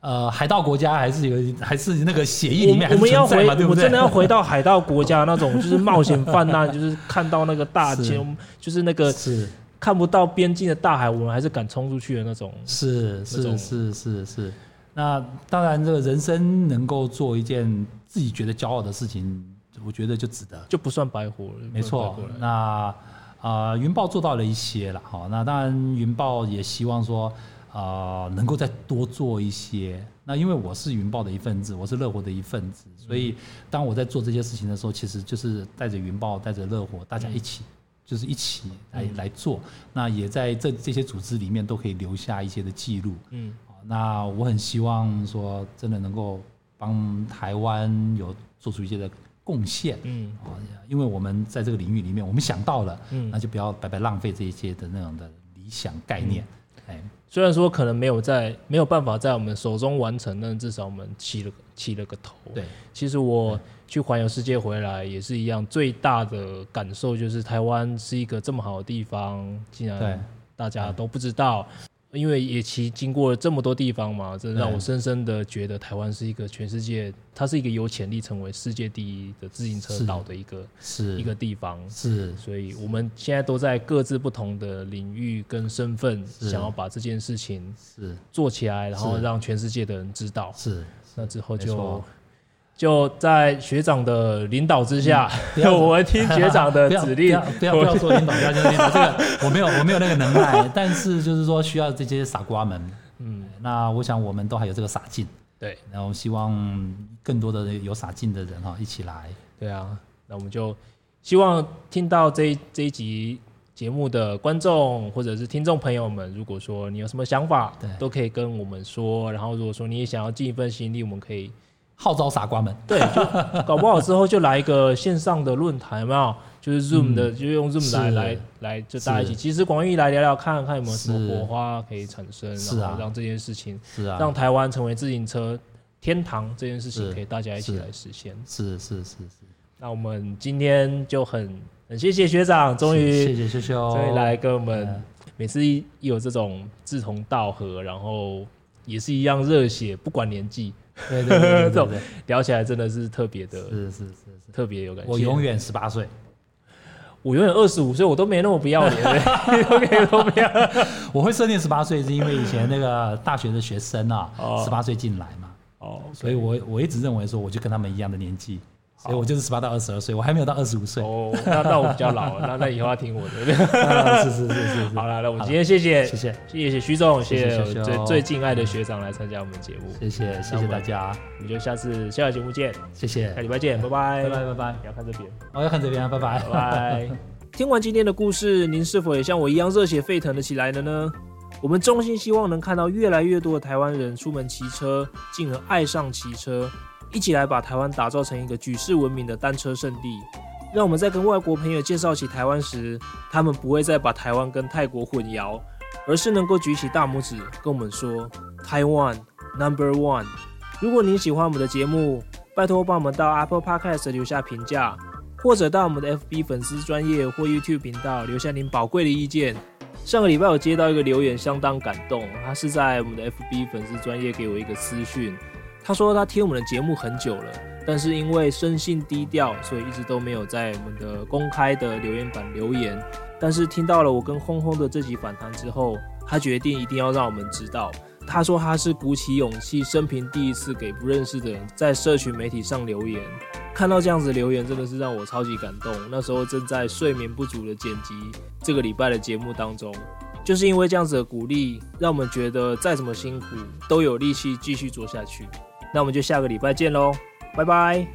呃，海盗国家还是有，还是那个协议里面还是要回，对不对？我真的要回到海盗国家那种，就是冒险犯难，就是看到那个大江，就是那个是。看不到边境的大海，我们还是敢冲出去的那种。是是是是是。那当然，这个人生能够做一件自己觉得骄傲的事情，我觉得就值得，就不算白活了。没错。那啊，云豹做到了一些了。好，那当然，云豹也希望说啊，能够再多做一些。那因为我是云豹的一份子，我是乐活的一份子，所以当我在做这些事情的时候，其实就是带着云豹，带着乐活，大家一起。就是一起来来做，那也在这这些组织里面都可以留下一些的记录。嗯，那我很希望说，真的能够帮台湾有做出一些的贡献。嗯，啊，因为我们在这个领域里面，我们想到了，嗯，那就不要白白浪费这一些的那种的理想概念。哎，虽然说可能没有在没有办法在我们手中完成，但至少我们起了起了个头。对，其实我。去环游世界回来也是一样，最大的感受就是台湾是一个这么好的地方，竟然大家都不知道。因为也其经过了这么多地方嘛，这让我深深的觉得台湾是一个全世界，它是一个有潜力成为世界第一的自行车岛的一个是一个地方。是，所以我们现在都在各自不同的领域跟身份，想要把这件事情是做起来，然后让全世界的人知道。是，那之后就。就在学长的领导之下，嗯、我们听学长的 指令。不要不要，说领导，不要说领导，这个我没有我没有那个能耐。但是就是说需要这些傻瓜们，嗯，那我想我们都还有这个傻劲，对。然后希望更多的有傻劲的人哈一起来。对啊，那我们就希望听到这一这一集节目的观众或者是听众朋友们，如果说你有什么想法，对，都可以跟我们说。然后如果说你也想要尽一份心力，我们可以。号召傻瓜们，对，就 搞不好之后就来一个线上的论坛，有没有？就是 Zoom 的，嗯、就用 Zoom 来来来，就大家一起，其实广义来聊聊看，看看有没有什么火花可以产生，然后让这件事情，是啊，让台湾成为自行车天堂这件事情，可以大家一起来实现。是是是是。那我们今天就很很谢谢学长，终于谢谢秀秀，终于来跟我们，每次一有这种志同道合，然后也是一样热血，不管年纪。对对对，对，这种聊起来真的是特别的，是是是是，特别有感觉。我永远十八岁，我永远二十五岁，我都没那么不要脸。OK，都不要。我会设定十八岁，是因为以前那个大学的学生啊，十八岁进来嘛，哦，所以我我一直认为说，我就跟他们一样的年纪。所以我就是十八到二十二岁，我还没有到二十五岁。哦，那那我比较老了，那那以后要听我的。是是是是是。好了，那我们今天谢谢谢谢谢谢徐总，谢谢最最敬爱的学长来参加我们节目。谢谢谢谢大家，我们就下次下个节目见。谢谢，下礼拜见，拜拜拜拜拜拜。要看这边，我要看这边，拜拜拜拜。听完今天的故事，您是否也像我一样热血沸腾的起来了呢？我们衷心希望能看到越来越多的台湾人出门骑车，进而爱上骑车。一起来把台湾打造成一个举世闻名的单车圣地，让我们在跟外国朋友介绍起台湾时，他们不会再把台湾跟泰国混淆，而是能够举起大拇指跟我们说台湾 Number One。如果您喜欢我们的节目，拜托帮我们到 Apple Podcast 留下评价，或者到我们的 FB 粉丝专业或 YouTube 频道留下您宝贵的意见。上个礼拜我接到一个留言，相当感动，他是在我们的 FB 粉丝专业给我一个私讯。他说他听我们的节目很久了，但是因为生性低调，所以一直都没有在我们的公开的留言板留言。但是听到了我跟轰轰的这集访谈之后，他决定一定要让我们知道。他说他是鼓起勇气，生平第一次给不认识的人在社群媒体上留言。看到这样子留言，真的是让我超级感动。那时候正在睡眠不足的剪辑这个礼拜的节目当中，就是因为这样子的鼓励，让我们觉得再怎么辛苦都有力气继续做下去。那我们就下个礼拜见喽，拜拜。